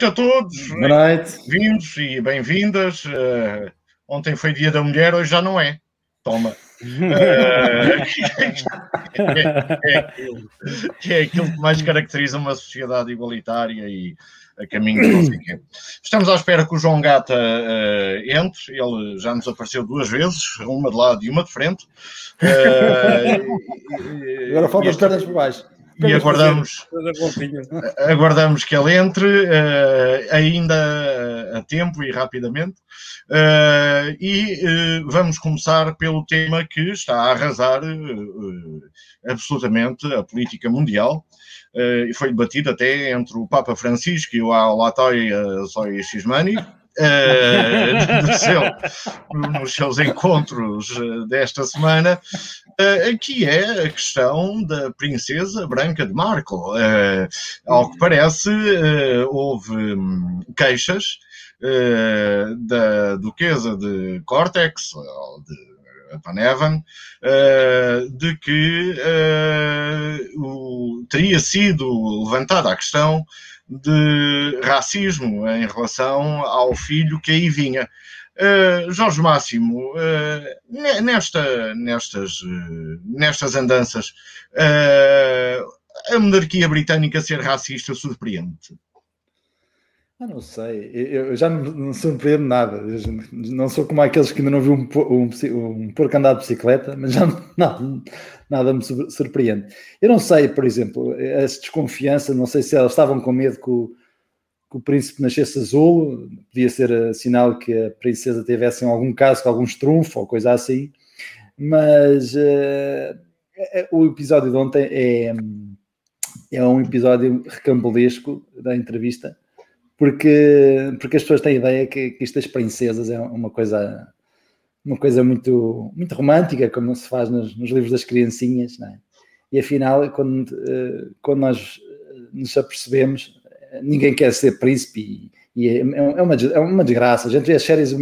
Boa noite a todos. Boa noite. Bem-vindos e bem-vindas. Uh, ontem foi Dia da Mulher, hoje já não é. Toma. Uh, é, é, aquilo, é aquilo que mais caracteriza uma sociedade igualitária e a caminho de não sei quê. Estamos à espera que o João Gata uh, entre, ele já nos apareceu duas vezes, uma de lado e uma de frente. Uh, Agora faltam as pernas por baixo e aguardamos, aguardamos que ele entre uh, ainda a tempo e rapidamente. Uh, e uh, vamos começar pelo tema que está a arrasar absolutamente a política mundial. e foi debatido até entre o Papa Francisco e o Alatoy Zoe Xismani uh, seu, nos seus encontros eh, desta semana, uh, que é a questão da princesa Branca de Marco. Uh, ao que parece, houve um, queixas da duquesa de Cortex, ou de Panevan, uh, de que uh, o, teria sido levantada a questão de racismo em relação ao filho que aí vinha. Uh, Jorge Máximo, uh, nesta, nestas, uh, nestas andanças, a monarquia britânica ser racista surpreende? Ah, não sei, eu, já não, surpreendo nada. não sou como aqueles que ainda não viu um, um, um porco andar de bicicleta, mas já não, nada me surpreende. Eu não sei, por exemplo, essa desconfiança, não sei se elas estavam com medo que o, que o príncipe nascesse azul, podia ser sinal que a princesa tivesse algum caso com algum estrunfo ou coisa assim, mas uh, o episódio de ontem é, é um episódio recambulesco da entrevista, porque, porque as pessoas têm a ideia que, que isto das princesas é uma coisa uma coisa muito, muito romântica, como se faz nos, nos livros das criancinhas, é? E afinal, quando, uh, quando nós nos apercebemos, ninguém quer ser príncipe e, e é, é, uma, é uma desgraça. A gente vê as séries,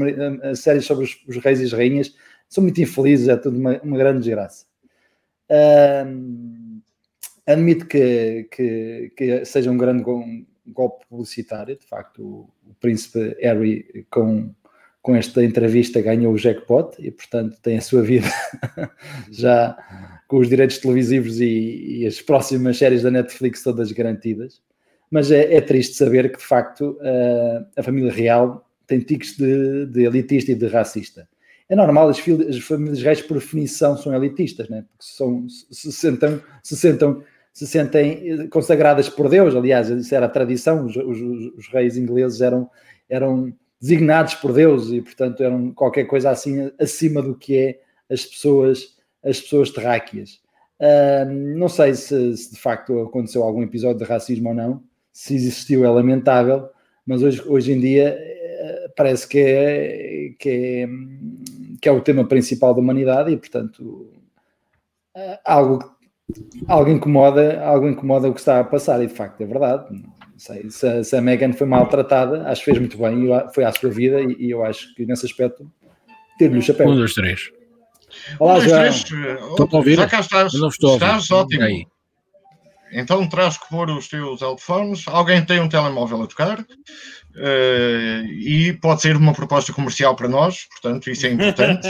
as séries sobre os, os reis e as rainhas, são muito infelizes, é tudo uma, uma grande desgraça. Uh, admito que, que, que, seja um grande golpe publicitário, de facto, o, o príncipe Harry com com esta entrevista ganhou o jackpot e, portanto, tem a sua vida já com os direitos televisivos e, e, as próximas séries da Netflix todas garantidas. Mas é, é triste saber que, de facto, a, a família real tem tiques de, de, elitista e de racista. É normal, as, as, famílias reais, por definição, são elitistas, né? porque são, se, sentam, se, sentam, se sentem consagradas por Deus. Aliás, isso era a tradição, os, os, os reis ingleses eram, eram designados por Deus e, portanto, eram qualquer coisa assim acima do que é as pessoas, as pessoas terráqueas. Uh, não sei se, se, de facto aconteceu algum episódio de racismo ou não, se existiu é lamentável, mas hoje, hoje em dia uh, parece que é, que, é, que é o tema principal da humanidade e, portanto, uh, algo, algo, incomoda, algo incomoda o que está a passar e, de facto, é verdade sei, se, a, se a Megan foi maltratada, acho que fez muito bem, foi à sua vida e, e eu acho que nesse aspecto teve-lhe o chapéu. Um dos três. Olá, um, João. Estou a ouvir? Já cá estás, não estou estás ótimo. Aí. Então terás que pôr os teus headphones. Alguém tem um telemóvel a tocar? Uh, e pode ser uma proposta comercial para nós, portanto, isso é importante.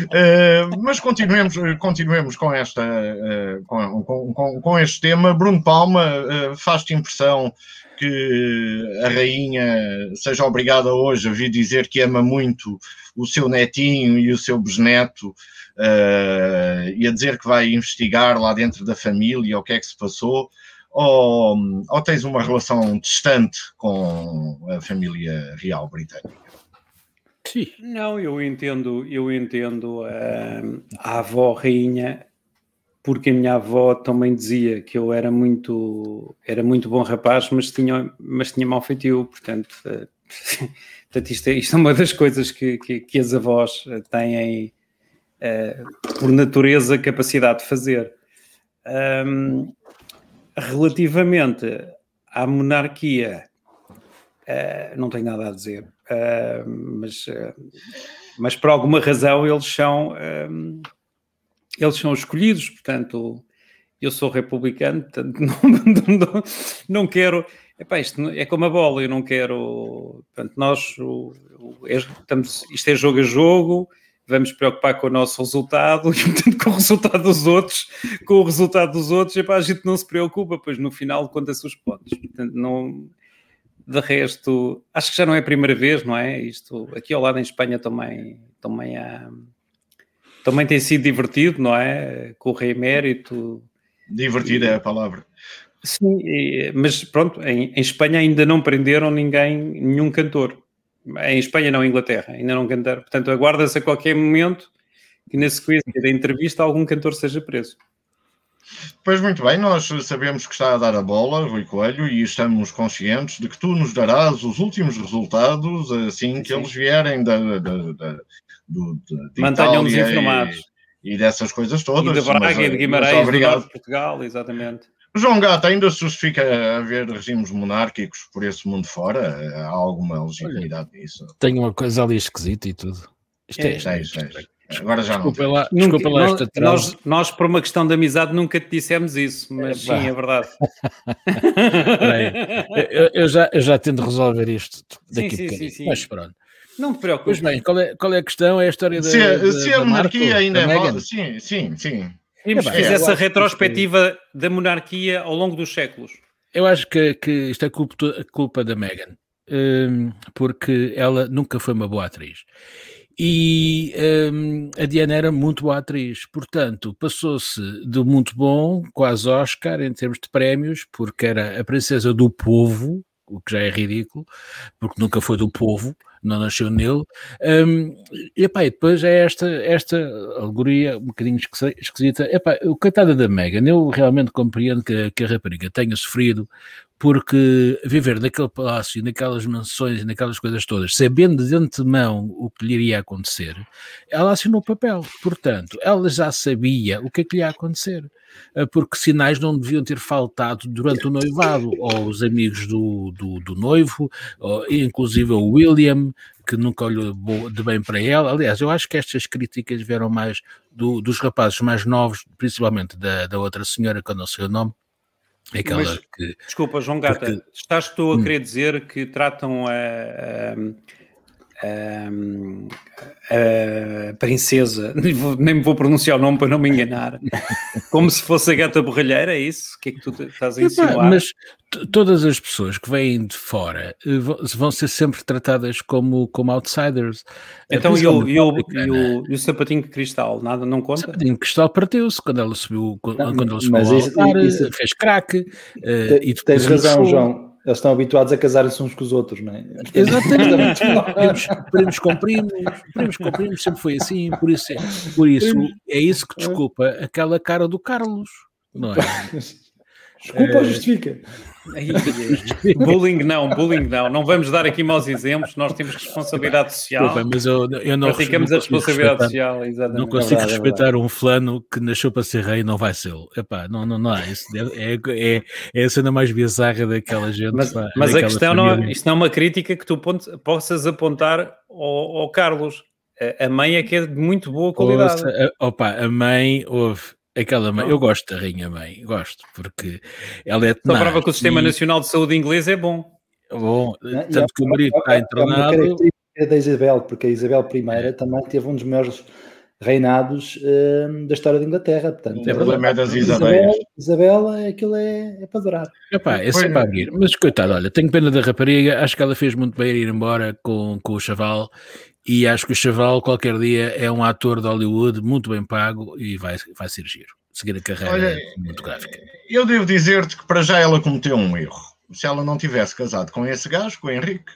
uh, mas continuemos, continuemos com, esta, uh, com, com, com, este tema. Bruno Palma, faz-te impressão que a rainha seja obrigada hoje a vir dizer que ama muito o seu netinho e o seu bisneto e a dizer que vai investigar lá dentro da família o que é que se passou ou, ou tens uma relação distante com a família real britânica? Sim. Não, eu entendo, eu entendo uh, a avó rainha, porque a minha avó também dizia que eu era muito, era muito bom rapaz, mas tinha, mas tinha mau feitio, portanto, uh, portanto isto, é, isto é uma das coisas que, que, que as avós têm, uh, por natureza, capacidade de fazer. Um, Relativamente à monarquia, uh, não tenho nada a dizer, uh, mas, uh, mas por alguma razão eles são, eles são escolhidos, portanto, eu sou republicano, portanto não, não, não quero. Epá, isto é como a bola, eu não quero. Portanto, nós o, o, é, estamos, isto é jogo a jogo, vamos preocupar com o nosso resultado e portanto, com o resultado dos outros, com o resultado dos outros, epá, a gente não se preocupa, pois no final conta-se os pontos. Portanto, não, de resto, acho que já não é a primeira vez, não é? Isto aqui ao lado em Espanha também, também há, também tem sido divertido, não é? Com o rei emérito. Divertido e, é a palavra. Sim, mas pronto, em, em, Espanha ainda não prenderam ninguém, nenhum cantor. Em Espanha não, em Inglaterra, ainda não cantaram. Portanto, aguarda-se a qualquer momento que na sequência da entrevista algum cantor seja preso. Pois muito bem, nós sabemos que está a dar a bola, Rui Coelho, e estamos conscientes de que tu nos darás os últimos resultados assim que Sim. eles vierem da, da, da, do, de Mantenham-nos informados. E, e, dessas coisas todas. E de Braga mas, e de Guimarães, obrigado. de Portugal, exatamente. João Gato, ainda se justifica haver regimes monárquicos por esse mundo fora? Há alguma legitimidade nisso? Tem uma coisa ali esquisita e tudo. Isto é, é, é, é. Agora já desculpa não. Lá, desculpa lá esta nós, nós, por uma questão de amizade, nunca te dissemos isso, mas é, sim, é verdade. bem, eu, eu, já, eu já tento resolver isto daqui sim, a sim, sim, Mas pronto. Não te preocupes. Pois bem, qual é, qual é a questão? É a história da. Se, se a monarquia ainda é. Sim, sim, sim. Vimos que fizesse a retrospectiva que... da monarquia ao longo dos séculos. Eu acho que, que isto é culpa, culpa da Meghan, um, porque ela nunca foi uma boa atriz. E um, a Diana era muito boa atriz, portanto, passou-se do muito bom, quase Oscar, em termos de prémios, porque era a princesa do povo, o que já é ridículo, porque nunca foi do povo, não nasceu nele. Um, e, epá, e depois é esta, esta alegoria um bocadinho esquisita. Epá, o coitada da Megan, eu realmente compreendo que, que a rapariga tenha sofrido porque viver naquele palácio, naquelas mansões, naquelas coisas todas, sabendo de antemão o que lhe iria acontecer, ela assinou o papel. Portanto, ela já sabia o que é que lhe ia acontecer, eh, porque sinais não deviam ter faltado durante o noivado, ou os amigos do, do, do noivo, ou, inclusive o William, que nunca olhou de bem para ela. Aliás, eu acho que estas críticas vieram mais do, dos rapazes mais novos, principalmente da, da outra senhora, que eu não sei o nome, Aquela Mas, que, desculpa, João Gata, porque, estás tu a hum. querer dizer que tratam a, a, a, a princesa, nem, vou, nem vou pronunciar o nome para não me enganar, como se fosse a gata borralheira, é isso? O que é que tu estás a insinuar? Mas todas as pessoas que vêm de fora eh, vão ser sempre tratadas como, como outsiders. Eh, então, e o, e, o, e, o, e o sapatinho de cristal, nada, não conta? O sapatinho de cristal partiu-se quando ela subiu, quando ela subiu ao isso, altar, isso, fez craque. Uh, e tens razão, João. Eles estão habituados a casarem-se uns com os outros, não é? Exatamente. primos, primos com primos, primos com primos, sempre foi assim, por isso, é, por isso é isso que desculpa aquela cara do Carlos, não é? Desculpa, é... justifica. bullying não, bullying não. Não vamos dar aqui maus exemplos. Nós temos responsabilidade social. Desculpa, mas eu, eu não praticamos não a responsabilidade social. Exatamente. Não consigo é verdade, respeitar é um fulano que nasceu para ser rei e não vai ser. Epá, não, não, não. Isso é, é, é a cena mais bizarra daquela gente. Mas, pá, mas a questão não é, isto não é uma crítica que tu possas apontar ao, ao Carlos. A mãe é que é de muito boa qualidade. Ouça, opa, a mãe houve Aquela mãe, eu gosto da Rainha Mãe, gosto, porque ela é tenaz. Só prova que o Sistema e... Nacional de Saúde inglês é bom. Bom, tanto que o marido está internado. É da Isabel, porque a Isabel I é. também teve um dos maiores reinados uh, da história da Inglaterra. Portanto, é problema das Isabel. Isabel, aquilo é, é para adorar. Epá, é sempre a abrir. Mas coitado, olha, tenho pena da rapariga, acho que ela fez muito bem ir embora com, com o chaval e acho que o Chaval, qualquer dia, é um ator de Hollywood muito bem pago e vai, vai ser giro. Seguir a carreira Olha, cinematográfica. Eu devo dizer-te que para já ela cometeu um erro. Se ela não tivesse casado com esse gajo, com o Henrique,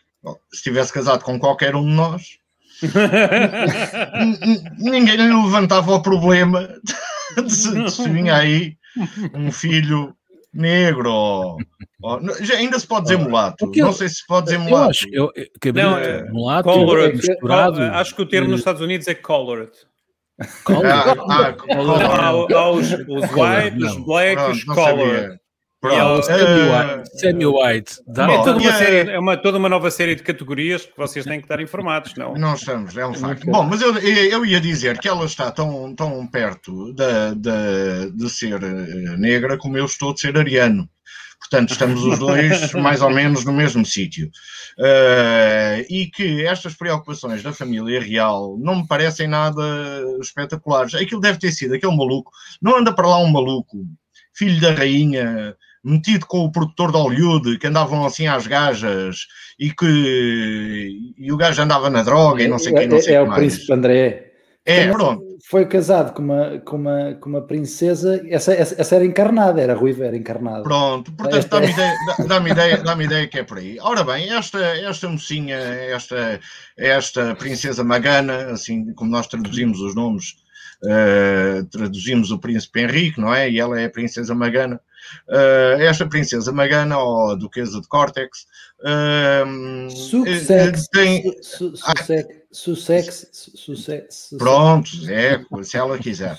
se tivesse casado com qualquer um de nós, ninguém lhe levantava o problema de se, se vinha aí um filho negro ou, ainda se pode dizer mulato. Eu, não sei se pode dizer mulato. Eu acho eu, que não, é, mulato colored, misturado. Acho que o termo nos Estados Unidos é colored. Colored? Ah, ah, colored. Há, há os, os white, os black, os colored. Pronto. Sammy White. Dá é, toda uma série, é uma, toda uma nova série de categorias que vocês têm que estar informados, não? Não estamos, é um facto. Bom, mas eu, eu ia dizer que ela está tão, tão perto de, de, de ser eh, negra como eu estou de ser ariano. Portanto, estamos os dois mais ou menos no mesmo sítio. Uh, e que estas preocupações da família real não me parecem nada espetaculares. Aquilo deve ter sido aquele maluco. Não anda para lá um maluco, filho da rainha, metido com o produtor de Hollywood, que andavam assim às gajas e que e o gajo andava na droga e não sei o que, não sei É, é o príncipe André. É, pronto. Foi casado com uma, com uma, com uma princesa, essa, essa, essa era encarnada, era ruiva, era encarnada. Pronto, portanto dá-me ideia, dá ideia, dá ideia que é por aí. Ora bem, esta, esta mocinha, esta, esta princesa Magana, assim como nós traduzimos os nomes, uh, traduzimos o príncipe Henrique, não é? E ela é a princesa Magana. Uh, esta princesa Magana, ou a duquesa de Cortex, uh, Sussex, tem... Su, su, Sussex, Sussex, Pronto, é, se ela quiser.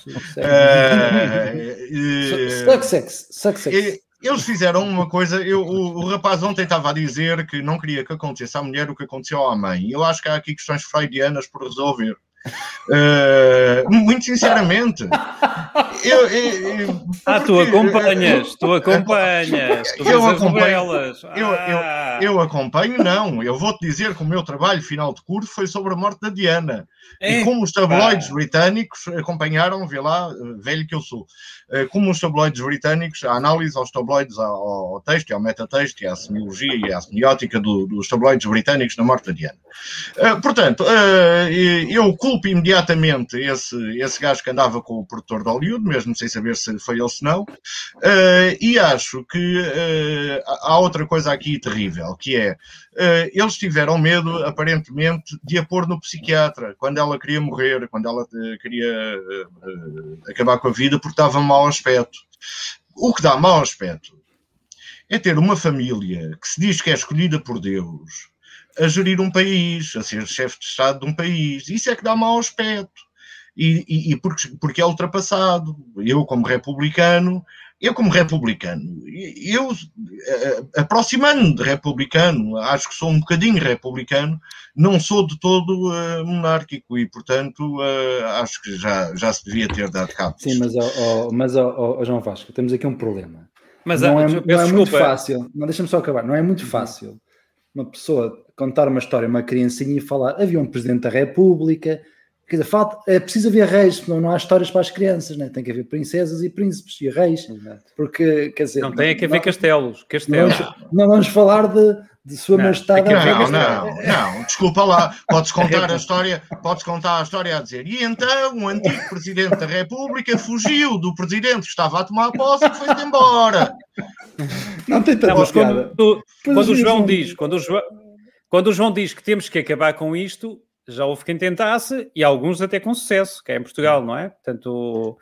Sussex, Sussex. Eles fizeram uma coisa, eu, o, o, rapaz ontem estava a dizer que não queria que acontecesse à mulher o que aconteceu à mãe. Eu acho que há aqui questões freudianas por resolver. Uh, muito sinceramente. Eu, eu, eu, ah, tu acompanhas, tu acompanhas, tu eu acompanho, eu, ah. Eu, acompanho, não. Eu vou-te dizer que o meu trabalho final de curso foi sobre a morte da Diana. É, e como os tabloides pá. britânicos acompanharam, vê lá, velho que eu sou, eh, como os tabloides britânicos, a análise aos tabloides, ao, ao texto, ao metatexto, e à semiologia e à semiótica do, dos tabloides britânicos na morte da Diana. Uh, portanto, eu culpo imediatamente esse, esse gajo que andava com o produtor de Hollywood, mesmo sem saber se foi ele se não, e acho que há outra coisa aqui terrível, que é Uh, eles tiveram medo, aparentemente, de a pôr no psiquiatra quando ela queria morrer, quando ela uh, queria uh, acabar com a vida, porque dava mau aspecto. O que dá mau aspecto é ter uma família que se diz que é escolhida por Deus a gerir um país, a ser chefe de Estado de um país. Isso é que dá mau aspecto. E, e, e porque, porque é ultrapassado. Eu, como republicano, eu como republicano, eu eh, aproximando de republicano, acho que sou um bocadinho republicano, não sou de todo uh, monárquico e, portanto, uh, acho que já, já se devia ter dado cabo. Sim, mas, oh, oh, mas oh, João Vasco, temos aqui um problema. Mas, não, é, não é muito fácil, não deixa-me só acabar, não é muito uhum. fácil uma pessoa contar uma história, uma criancinha e falar havia um presidente da República, Quer dizer, falta, é preciso haver reis, senão não há histórias para as crianças, né? tem que haver princesas e príncipes e reis. Exato. Porque, quer dizer. Não tem que haver castelos. castelos. Não, vamos, não vamos falar de, de Sua Majestade. Não, não, não, não, desculpa lá. Podes contar a história, podes contar a história a dizer. E então o antigo presidente da República fugiu do presidente que estava a tomar posse e foi-se embora. Não tem tanta não, mas quando, quando o João diz, quando o João, quando o João diz que temos que acabar com isto, já houve quem tentasse e alguns até com sucesso, que é em Portugal, não é? Portanto,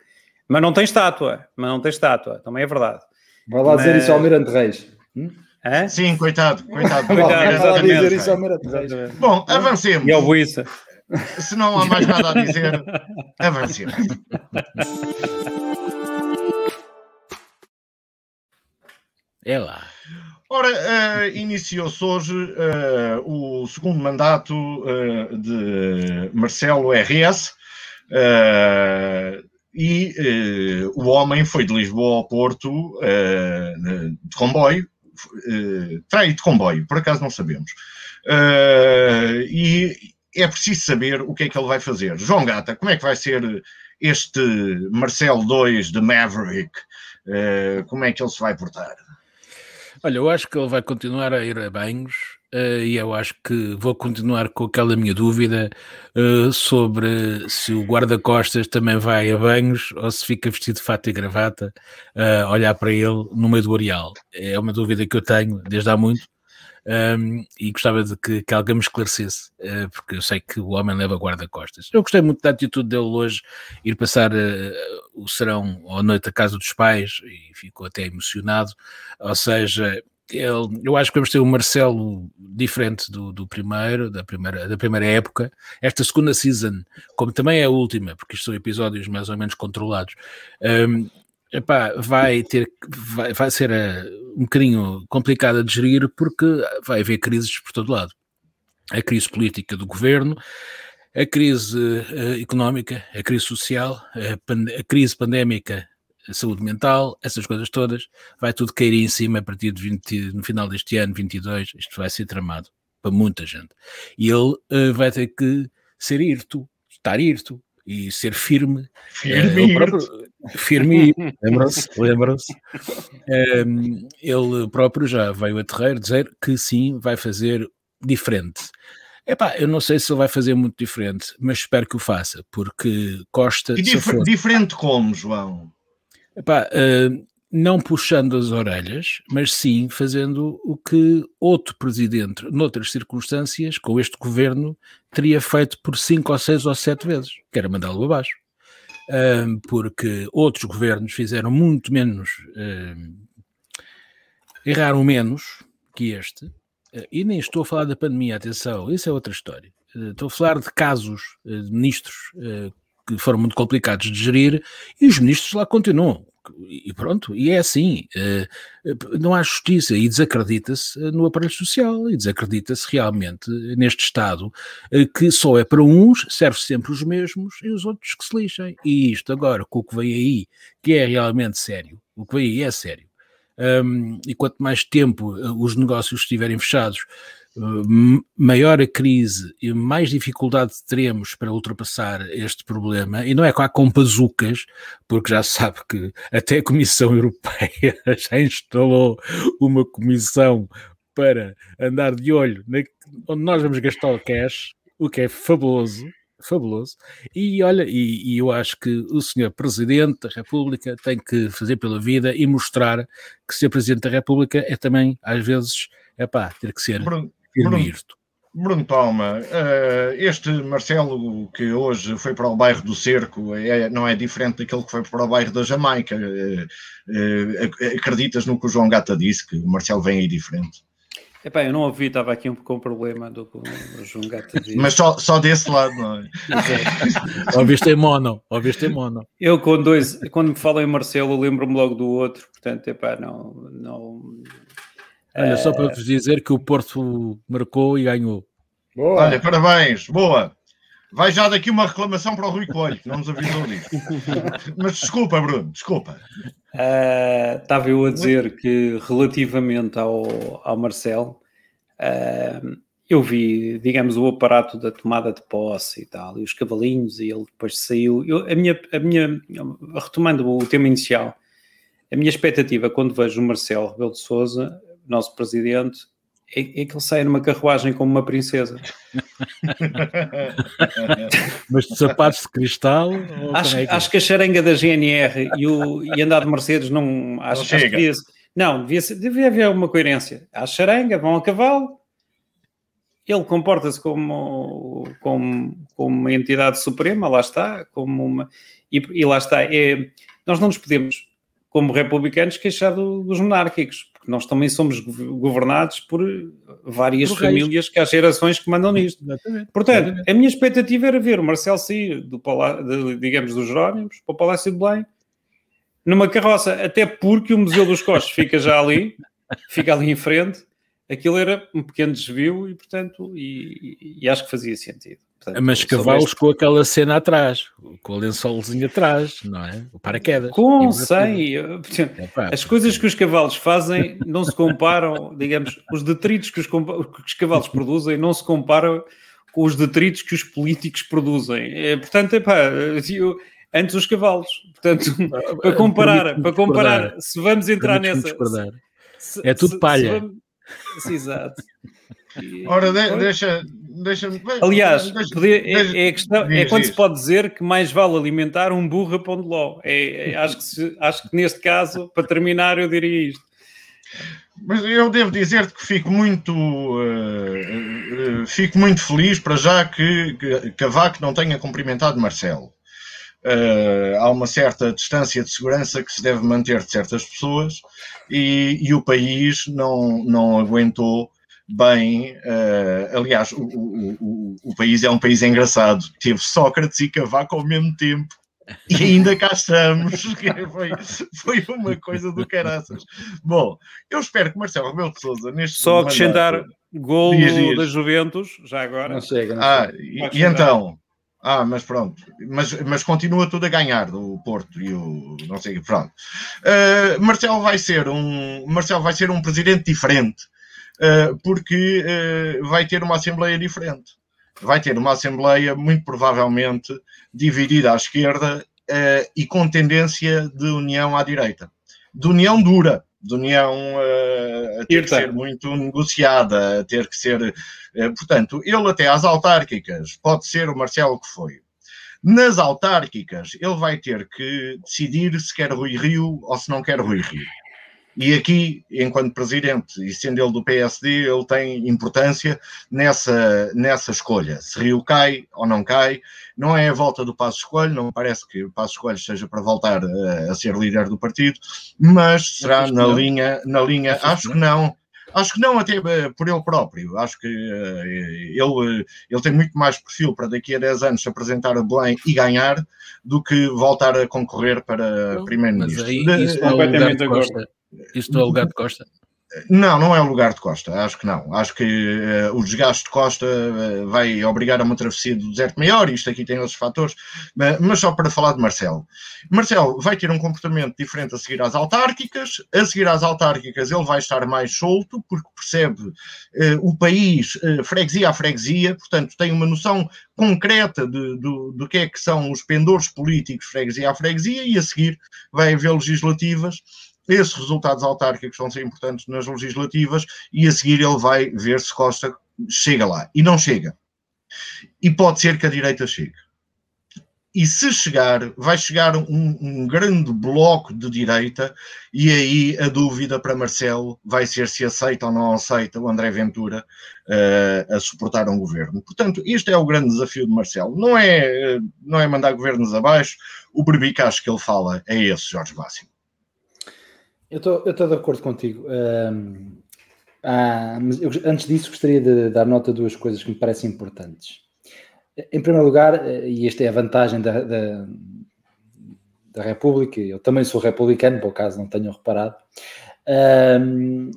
mas não tem estátua, mas não tem estátua, também é verdade. Vai lá mas... dizer isso ao Almirante Reis. Hum? Sim, coitado, coitado. Vai lá dizer isso ao Almirante Reis. Bom, avancemos. E ao Buíça. Se não há mais nada a dizer, avancemos. É lá. Ora, uh, iniciou-se hoje uh, o segundo mandato uh, de Marcelo R.S. e o homem foi de Lisboa ao Porto de comboio, uh, trai de comboio, por acaso não sabemos. e é preciso saber o que é que ele vai fazer. João Gata, como é que vai ser este Marcelo 2 de Maverick? como é que ele se vai portar? Olha, eu acho que ele vai continuar a ir a banhos uh, e eu acho que vou continuar com aquela minha dúvida uh, sobre se o guarda-costas também vai a banhos ou se fica vestido de fato e gravata uh, olhar para ele no meio do areal. É uma dúvida que eu tenho desde há muito. Um, e gostava de que, que alguém me esclarecesse, uh, porque eu sei que o homem leva guarda-costas. Eu gostei muito da atitude dele hoje, ir passar uh, o serão à noite à casa dos pais, e ficou até emocionado, ou seja, ele, eu acho que vamos ter um Marcelo diferente do, do primeiro, da primeira, da primeira época. Esta segunda season, como também é a última, porque isto são episódios mais ou menos controlados, um, epá, vai ter vai, vai ser uh, um bocadinho complicado de gerir porque vai haver crises por todo lado. A crise política do governo, a crise uh, económica, a crise social, a, pan a crise pandémica saúde mental, essas coisas todas, vai tudo cair em cima a partir de 20, no final deste ano, 22, isto vai ser tramado para muita gente. E ele uh, vai ter que ser irto, estar irto e ser firme. Firme, uh, próprio, firme lembram-se, lembram-se. Um, ele próprio já veio a terreiro dizer que sim, vai fazer diferente. Epá, eu não sei se ele vai fazer muito diferente, mas espero que o faça, porque Costa... E dif for... diferente como, João? Epá, uh, não puxando as orelhas, mas sim fazendo o que outro presidente, noutras circunstâncias, com este governo, teria feito por cinco ou seis ou sete vezes, que era mandá-lo abaixo. Uh, porque outros governos fizeram muito menos, uh, erraram menos que este, uh, e nem estou a falar da pandemia, atenção, isso é outra história. estou a falar de casos de ministros que foram muito complicados de gerir e os ministros lá continuam. E pronto, e é assim, eh, não há justiça e desacredita-se no aparelho social e desacredita-se realmente neste Estado eh, que só é para uns, serve sempre os mesmos e os outros que se lixem. E isto agora, com o que vem aí, que é realmente sério, o que vem aí é sério. Um, e quanto mais tempo eh, os negócios estiverem fechados, maior a crise e mais dificuldade teremos para ultrapassar este problema, e não é com bazucas, porque já sabe que até a Comissão Europeia já instalou uma comissão para andar de olho na, onde nós vamos gastar o cash, o que é fabuloso, fabuloso. E olha, e, e, eu acho que o senhor Presidente da República tem que fazer pela vida e mostrar que ser Presidente da República é também, às vezes, é pá, ter que ser Bruno, Bruno Palma, uh, este Marcelo que hoje foi para o bairro do Cerco é, não é diferente daquele que foi para o bairro da Jamaica. Uh, uh, acreditas no que o João Gata disse, que o Marcelo vem aí diferente? Epá, eu não ouvi, estava aqui um, com um problema do que o João Gata disse. Mas só, só desse lado, não é? ouviste em mono, ouviste em mono. Eu com dois, quando me falo em Marcelo, lembro-me logo do outro, portanto, epá, não, não Olha, só para vos dizer que o Porto marcou e ganhou. Boa. Olha, parabéns, boa. Vai já daqui uma reclamação para o Rui Coelho, que não nos avisou disso. Mas desculpa, Bruno, desculpa. Uh, estava eu a dizer que relativamente ao, ao Marcel, uh, eu vi, digamos, o aparato da tomada de posse e tal, e os cavalinhos, e ele depois saiu. Eu, a, minha, a minha, retomando o tema inicial, a minha expectativa quando vejo o Marcelo Rebelo de Souza nosso presidente, é, é, que ele sai numa carruagem como uma princesa. Mas de sapatos de cristal? Acho, é que... acho, que... a charenga da GNR e, o, e andar de Mercedes não. Acho, não, acho que devia, não devia, ser, devia haver uma coerência. A charenga, vão a cavalo, ele comporta-se como, como, como uma entidade suprema, lá está, como uma. E, e lá está. É, nós não nos podemos, como republicanos, queixar do, dos monárquicos nós também somos governados por várias por famílias que há gerações que mandam nisto. Exatamente. Portanto, Exatamente. a minha expectativa era ver o Marcelo sair do digamos, dos Jerónimos para o Palácio de Belém numa carroça, até porque o Museu dos Costos fica já ali, fica ali em frente, aquilo era um pequeno desvio e, portanto, e, e acho que fazia sentido. Portanto, Mas cavalos com aquela cena atrás, com o lençolzinho atrás, não é? O paraquedas. Com, sem. As coisas que os cavalos fazem não se comparam, digamos, os detritos que os, que os cavalos produzem não se comparam com os detritos que os políticos produzem. É, portanto, epá, eu, antes os cavalos. Portanto, ah, para comparar, para comparar, se vamos entrar nessa. Se, é tudo se, palha. Se vamos, exato. Ora, de, deixa, deixa Aliás, deixa, poder, deixa, é, é, questão, é quando se pode dizer que mais vale alimentar um burro a pão de ló. É, é, acho, que se, acho que neste caso, para terminar, eu diria isto. Mas eu devo dizer que fico muito, uh, uh, fico muito feliz para já que, que Cavaco não tenha cumprimentado Marcelo. Uh, há uma certa distância de segurança que se deve manter de certas pessoas e, e o país não, não aguentou bem. Uh, aliás, o, o, o, o, país é um país engraçado. Teve Sócrates e Cavaco ao mesmo tempo. E ainda cá estamos, foi, foi uma coisa do caraças. Bom, eu espero que Marcelo Rebelo de Souza neste Só acrescentar gol da Juventus, já agora. Não chega, não ah, chega. E, e então, ah, mas pronto, mas, mas continua tudo a ganhar do Porto e o não sei, pronto. Uh, Marcelo vai ser um Marcelo vai ser um presidente diferente, porque uh, vai ter uma assembleia diferente. Vai ter uma assembleia muito provavelmente dividida à esquerda e com tendência de união à direita, de união dura, de união uh, a ter que ser muito negociada, a ter que ser. Uh, portanto, ele até às autárquicas pode ser o Marcelo que foi. Nas autárquicas, ele vai ter que decidir se quer Rui Rio ou se não quer Rui Rio. E aqui, enquanto presidente e sendo ele do PSD, ele tem importância nessa, nessa escolha. Se Rio cai ou não cai, não é a volta do Passo Escolho, não parece que o Passo Escolho seja para voltar a, a ser líder do partido, mas será na linha, na linha, acho que não. Acho que não, até eh, por ele próprio. Acho que uh, ele, ele tem muito mais perfil para daqui a 10 anos se apresentar a Belém e ganhar do que voltar a concorrer para primeiro-ministro. Isso é completamente agora. Isto é o lugar de Costa? Não, não é o lugar de Costa, acho que não. Acho que uh, o desgaste de Costa uh, vai obrigar a uma travessia do deserto maior, isto aqui tem outros fatores, mas, só para falar de Marcelo. Marcelo vai ter um comportamento diferente a seguir às autárquicas, a seguir às autárquicas ele vai estar mais solto, porque percebe uh, o país freguesia a freguesia, portanto tem uma noção concreta de, do, do que é que são os pendores políticos freguesia a freguesia, e a seguir vai haver legislativas esses resultados autárquicos vão ser importantes nas legislativas e a seguir ele vai ver se Costa chega lá. E não chega. E pode ser que a direita chegue. E se chegar, vai chegar um, um, grande bloco de direita, e aí a dúvida para Marcelo vai ser se aceita ou não aceita o André Ventura uh, a suportar um governo. Portanto, este é o grande desafio de Marcelo. Não é, não é mandar governos abaixo, o berbicacho que ele fala é esse, Jorge Máximo. Eu estou de acordo contigo. Um, ah, eu, antes disso, gostaria de dar nota de duas coisas que me parecem importantes. Em primeiro lugar, eh, e esta é a vantagem da, da, da República, eu também sou republicano, por acaso não tenham reparado. Um,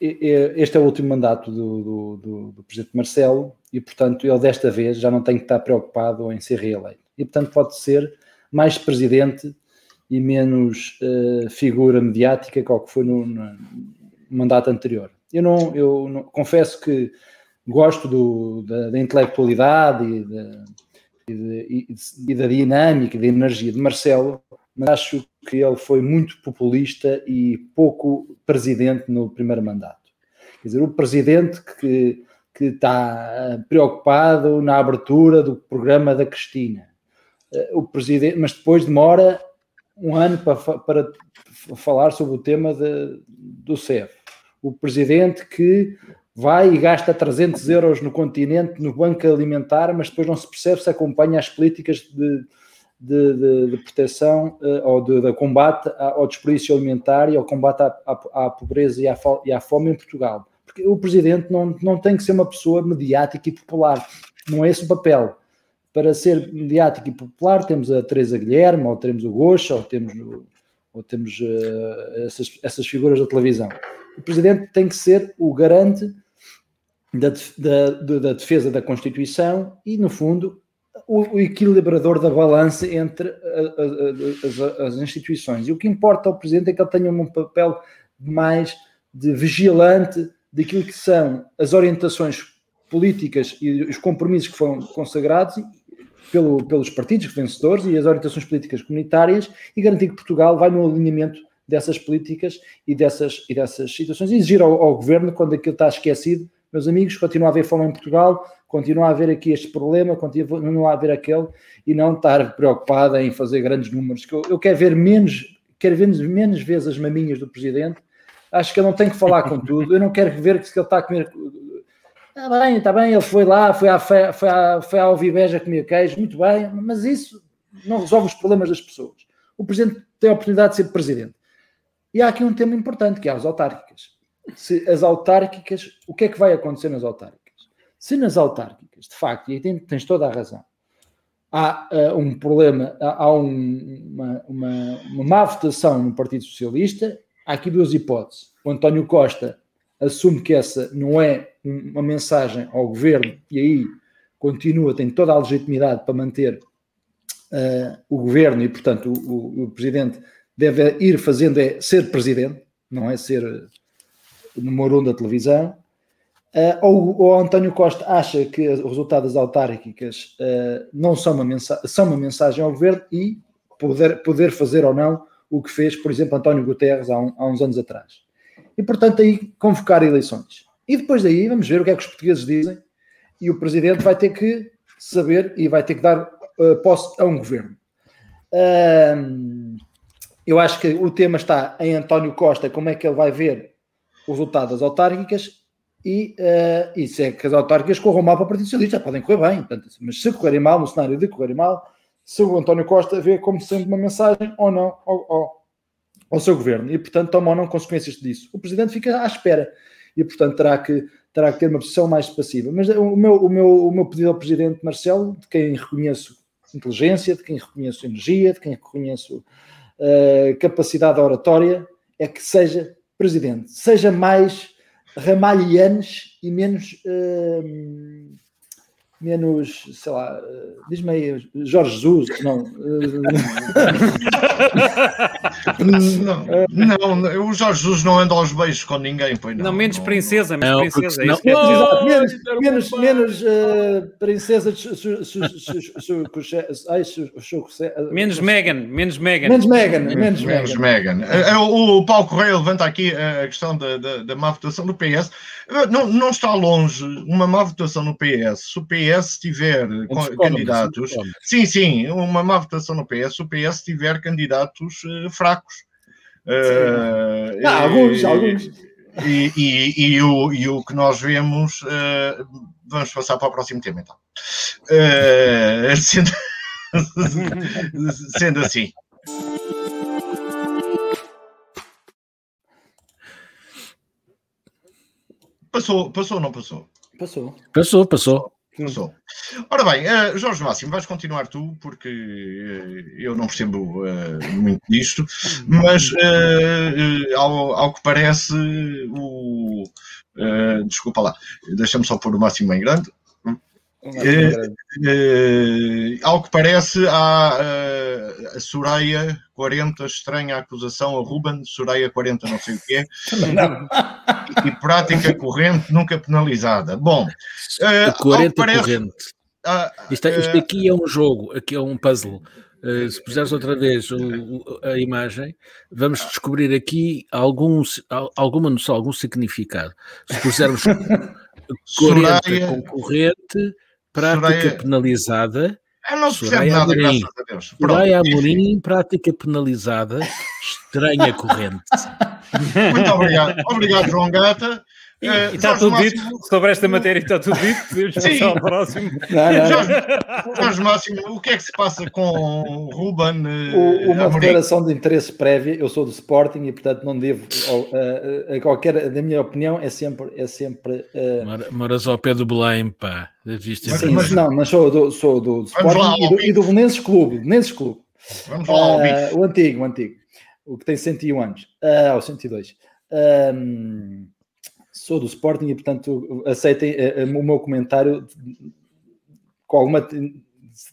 este é o último mandato do, do, do, do, Presidente Marcelo e, portanto, ele desta vez já não tem que estar preocupado em ser reeleito. E, portanto, pode ser mais Presidente e menos uh, figura mediática que o que foi no, no, mandato anterior. Eu não, eu não, confesso que gosto do, da, da, intelectualidade e, de, e, de, e, da dinâmica e da energia de Marcelo, mas acho que ele foi muito populista e pouco presidente no primeiro mandato. Quer dizer, o presidente que, que está preocupado na abertura do programa da Cristina, eh, o presidente, mas depois demora um ano para, para falar sobre o tema de, do CEF. O presidente que vai e gasta 300 euros no continente, no banco alimentar, mas depois não se percebe se acompanha as políticas de, de, de, de proteção uh, ou de, de, combate ao desperdício alimentar e ao combate à, à, à pobreza e à, e à, fome em Portugal. Porque o presidente não, não tem que ser uma pessoa mediática e popular, não é esse o papel para ser mediático e popular, temos a Teresa Guilherme, ou temos o Gocha, ou temos, ou temos uh, essas, essas figuras da televisão. O presidente tem que ser o garante da, da, da defesa da Constituição e, no fundo, o, o equilibrador da balança entre a, a, as, as, instituições. E o que importa ao presidente é que ele tenha um papel mais de vigilante daquilo que são as orientações políticas e os compromissos que foram consagrados pelo, pelos partidos vencedores e as orientações políticas comunitárias e garantir que Portugal vai no alinhamento dessas políticas e dessas, e dessas situações. E exigir ao, ao, governo, quando aquilo está esquecido, meus amigos, continua a haver fome em Portugal, continua a haver aqui este problema, continua a haver aquele, e não estar preocupado em fazer grandes números. Eu, eu quero ver menos, quero ver menos vezes as maminhas do presidente. Acho que ele não tem que falar com tudo. Eu não quero ver que ele está a comer Está bem, está bem, ele foi lá, foi, à, foi, à, foi à Alviveja comer queijo, muito bem, mas isso não resolve os problemas das pessoas. O presidente tem a oportunidade de ser presidente. E há aqui um tema importante, que é as autárquicas. Se as autárquicas, o que é que vai acontecer nas autárquicas? Se nas autárquicas, de facto, e aí tens toda a razão, há uh, um problema, há, há um, uma, uma, uma má votação no Partido Socialista. Há aqui duas hipóteses. O António Costa assume que essa não é uma mensagem ao governo e aí continua, tem toda a legitimidade para manter uh, o governo e, portanto, o, o, o, presidente deve ir fazendo é ser presidente, não é ser número um da televisão. Uh, ou, ou António Costa acha que os resultados autárquicas uh, não são uma, são uma mensagem ao governo e poder, poder fazer ou não o que fez, por exemplo, António Guterres há, um, há uns anos atrás. E, portanto, aí convocar eleições. E depois daí vamos ver o que é que os portugueses dizem e o presidente vai ter que saber e vai ter que dar uh, posse a um governo. Eu acho que o tema está em António Costa, como é que ele vai ver o resultado das autárquicas e, uh, e se é que as autárquicas corram mal para o Partido Socialista, podem correr bem, portanto, mas se correrem mal, no cenário de correrem mal, se o António Costa vê como sendo uma mensagem ou não ao seu governo e, portanto, toma ou não consequências disso. O Presidente fica à espera e, portanto, terá que terá que ter uma posição mais passiva. Mas o meu, o meu, o meu pedido ao Presidente Marcelo, de quem reconheço inteligência, de quem reconheço energia, de quem reconheço uh, capacidade oratória, é que seja Presidente. Seja mais Ramalhianes e menos. Uh, menos, sei lá, diz-me aí, Jorge Jesus, não. não, não, o Jorge Jesus não anda aos beijos com ninguém, pois não. Não, menos princesa, menos não, princesa. Não, não, menos, menos, menos uh, princesa Menos Megan, menos Megan. Menos Megan, menos Megan. O Paulo Correia levanta aqui a questão da, da, da má votação do PS. Não, não está longe uma má votação no PS. Se o PS tiver candidatos. Sim, sim, uma má votação no PS. Se o PS tiver candidatos uh, fracos. Uh, ah, alguns, alguns. E, e, e, o, e o que nós vemos. Uh, vamos passar para o próximo tema então. Uh, sendo, sendo assim. Passou, passou ou não passou? Passou. Passou, passou. Passou. Ora bem, uh, Jorge Máximo, vais continuar tu, porque uh, eu não percebo uh, muito disto, mas ao, ao, que parece, o. desculpa lá, deixa-me só pôr o máximo em grande. Uh, uh, ao que parece, há uh, a Soraya 40, estranha acusação a Ruben, Soraya 40, não sei o que é, e, e, prática corrente nunca penalizada. Bom, uh, 40 parece, corrente. Isto, isto, aqui é um jogo, aqui é um puzzle. Uh, se puseres outra vez o, a imagem, vamos descobrir aqui algum, alguma noção, algum significado. Se pusermos 40 Soraya, concorrente, prática Soraya... penalizada. Eu não percebo nada, Amorim. graças a Deus. Soraya Amorim, prática penalizada, estranha corrente. Muito obrigado. Obrigado, João Gata. E, uh, está tudo Máximo... dito sobre esta matéria, está tudo dito. Podemos passar ao próximo. Não, não. Jorge, Jorge Máximo, o que é que se passa com o Ruben? Uh, uma Amorim? declaração de interesse prévia. Eu sou do Sporting e, portanto, não devo. Uh, a qualquer, da minha opinião, é sempre. É sempre uh... Moras ao pé do Belém, pá. Sim, mas, não, mas sou do, sou do, do Sporting lá, e, do, e do Belenenses Clube. Belenenses Clube. Vamos lá, uh, o antigo, o antigo. O que tem 101 anos. Uh, ou 102. Um, sou do Sporting e, portanto, aceitem uh, o meu comentário com alguma, de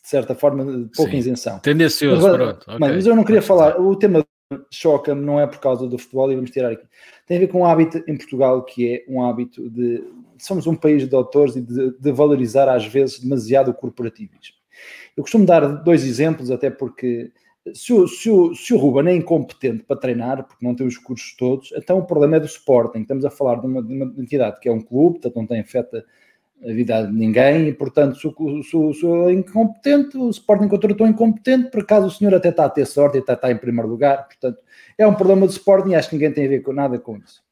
certa forma, de pouca Sim. isenção. Tendencioso, mas, pronto. Okay. Mas eu não queria falar, o tema choca-me, não é por causa do futebol, e vamos tirar aqui. Tem a ver com um hábito em Portugal que é um hábito de. Somos um país de autores e de, de valorizar às vezes demasiado o corporativismo. Eu costumo dar dois exemplos, até porque se o, se, o, se o Ruben é incompetente para treinar, porque não tem os cursos todos, então o problema é do Sporting. Estamos a falar de uma, de uma entidade que é um clube, portanto não tem afeta a vida de ninguém, e portanto, se o, se, se é incompetente, o Sporting contratou incompetente, por acaso o senhor até está a ter sorte e até está em primeiro lugar, portanto, é um problema do Sporting e acho que ninguém tem a ver com nada com isso.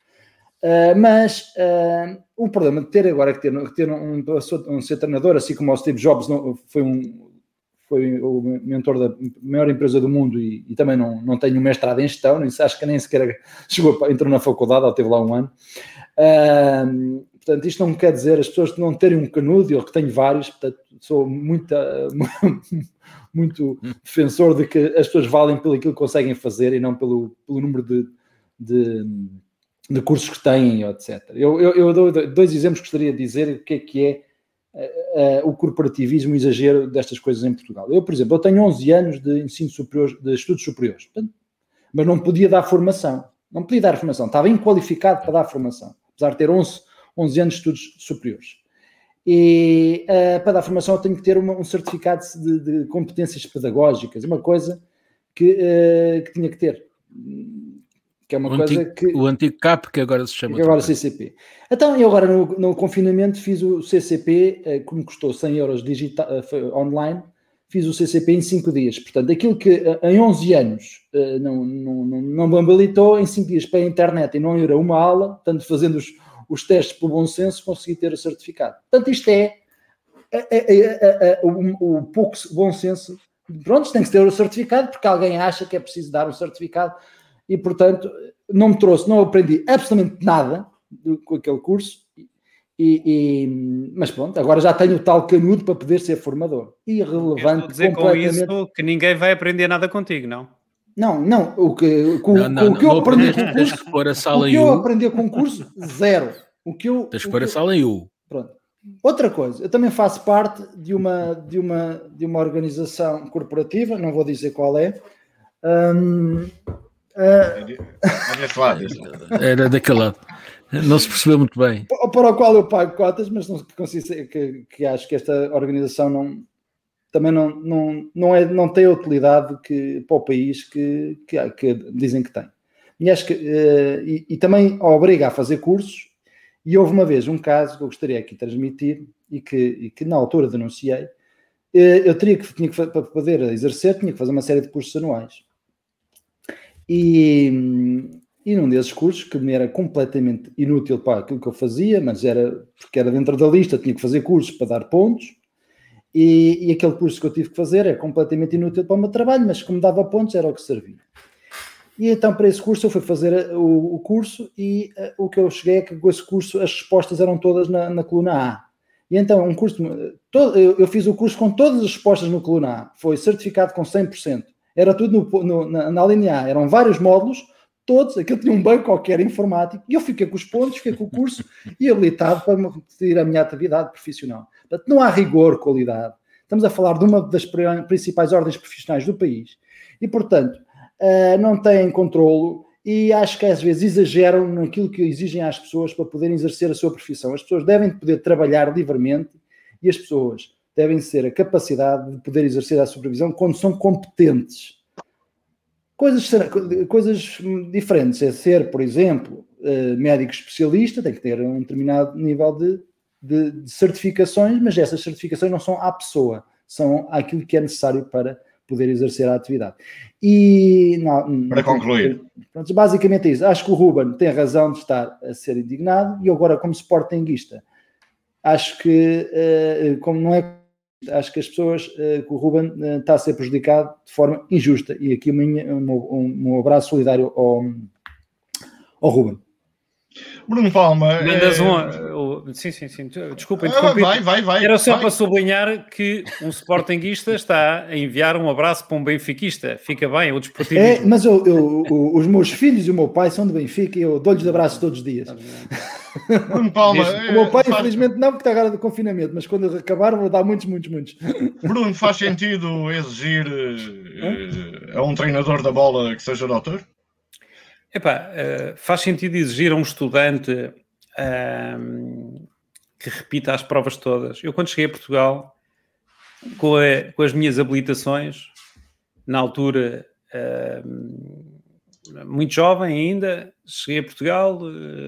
Uh, mas uh, o problema de ter agora que ter, ter um, um, um ser treinador, assim como o Steve Jobs não, foi um foi o mentor da maior empresa do mundo e, e também não, não tenho mestrado em gestão, nem, acho que nem sequer chegou, entrou na faculdade, ou teve lá um ano. Uh, portanto, isto não quer dizer as pessoas não terem um canudo, eu que tenho vários, portanto, sou muito, muito defensor de que as pessoas valem pelo aquilo que conseguem fazer e não pelo, pelo número de, de, de cursos que têm, etc. Eu, eu, eu, dou dois exemplos que gostaria de dizer o que é que é uh, uh, o corporativismo, exagero destas coisas em Portugal. Eu, por exemplo, eu tenho 11 anos de ensino superior, de estudos superiores, portanto, mas não podia dar formação. Não podia dar formação, estava inqualificado para dar formação, apesar de ter 11, 11 anos de estudos superiores. E uh, para dar formação eu tenho que ter uma, um certificado de, de, competências pedagógicas, uma coisa que, que tinha que ter. Que é uma o coisa antigo, que. O antigo CAP, que agora se chama. Que agora CCP. Então, eu agora no, no confinamento fiz o CCP, uh, que me custou 100 euros digital, online, fiz o CCP em 5 dias. Portanto, aquilo que em 11 anos não, não, não, não me habilitou, em 5 dias para a internet e não ir a uma aula, tanto fazendo os, os testes pelo bom senso, consegui ter o certificado. Portanto, isto é, é, é, é o, o, pouco bom senso. Pronto, tem que ter o certificado, porque alguém acha que é preciso dar o certificado e, portanto, não me trouxe, não aprendi absolutamente nada com aquele curso e, e, mas pronto, agora já tenho o tal canudo para poder ser formador. Irrelevante. dizer com isso que ninguém vai aprender nada contigo, não? Não, não. O que, com, não, não, o que eu aprendi com o curso, pôr a sala o que eu aprendi com o curso, zero. O que eu, tens pôr a sala em U. Pronto. Outra coisa, eu também faço parte de uma, de uma, de uma organização corporativa, não vou dizer qual é. Um, uh... Era daquele lado. Não se percebeu muito bem. Para o qual eu pago cotas, mas não consigo que, que acho que esta organização não, também não, não, não, é, não tem a utilidade que, para o país que, que, que dizem que tem. E, acho que, uh, e, e, também obriga a fazer cursos. E houve uma vez um caso que eu gostaria aqui de transmitir e que, e que na altura denunciei. Uh, eu teria que, tinha que, para poder exercer, tinha que fazer uma série de cursos anuais. E, e num desses cursos, que me era completamente inútil para aquilo que eu fazia, mas era porque era dentro da lista, tinha que fazer cursos para dar pontos, e, e aquele curso que eu tive que fazer é completamente inútil para o meu trabalho, mas como dava pontos era o que servia. E então para esse curso eu fui fazer o, o curso e uh, o que eu cheguei é que com esse curso as respostas eram todas na, na coluna A. E então um curso, todo, eu, eu, fiz o curso com todas as respostas na coluna A, foi certificado com 100%. Era tudo no, no, na, na linha A, eram vários módulos, todos, aquilo tinha um banco qualquer informático, e eu fiquei com os pontos, fiquei com o curso e habilitado para repetir a minha atividade profissional. Portanto, não há rigor, qualidade. Estamos a falar de uma das principais ordens profissionais do país e, portanto, uh, não têm controlo e acho que às vezes exageram naquilo que exigem às pessoas para poderem exercer a sua profissão. As pessoas devem poder trabalhar livremente e as pessoas devem ter a capacidade de poder exercer a supervisão quando são competentes Coisas, coisas diferentes é ser, por exemplo, eh, médico especialista, tem que ter um determinado nível de, de, de certificações, mas essas certificações não são à pessoa, são aquilo que é necessário para poder exercer a atividade. E não, para concluir, pronto, basicamente é isso. Acho que o Ruben tem razão de estar a ser indignado e agora, como sportinguista, acho que eh, como não é acho que as pessoas, uh, que o Ruben uh, está a ser prejudicado de forma injusta. E aqui um, um, um abraço solidário ao, ao Ruben. Bruno Palma. Mandas é... um. Sim, sim, sim. Desculpa, ah, vai, vai, vai. Era só vai. para sublinhar que um sportinguista está a enviar um abraço para um benfiquista. Fica bem, o desportivo. É, mas eu, eu, os meus filhos e o meu pai são de Benfica e eu dou-lhes abraços todos os dias. Bruno Palma. o meu pai, faz... infelizmente, não, porque está agora de confinamento, mas quando acabar, vou dar muitos, muitos, muitos. Bruno, faz sentido exigir uh, a um treinador da bola que seja doutor? Epá, uh, faz sentido exigir a um estudante uh, que repita as provas todas. Eu, quando cheguei a Portugal, com, a, com as minhas habilitações, na altura, uh, muito jovem ainda, cheguei a Portugal,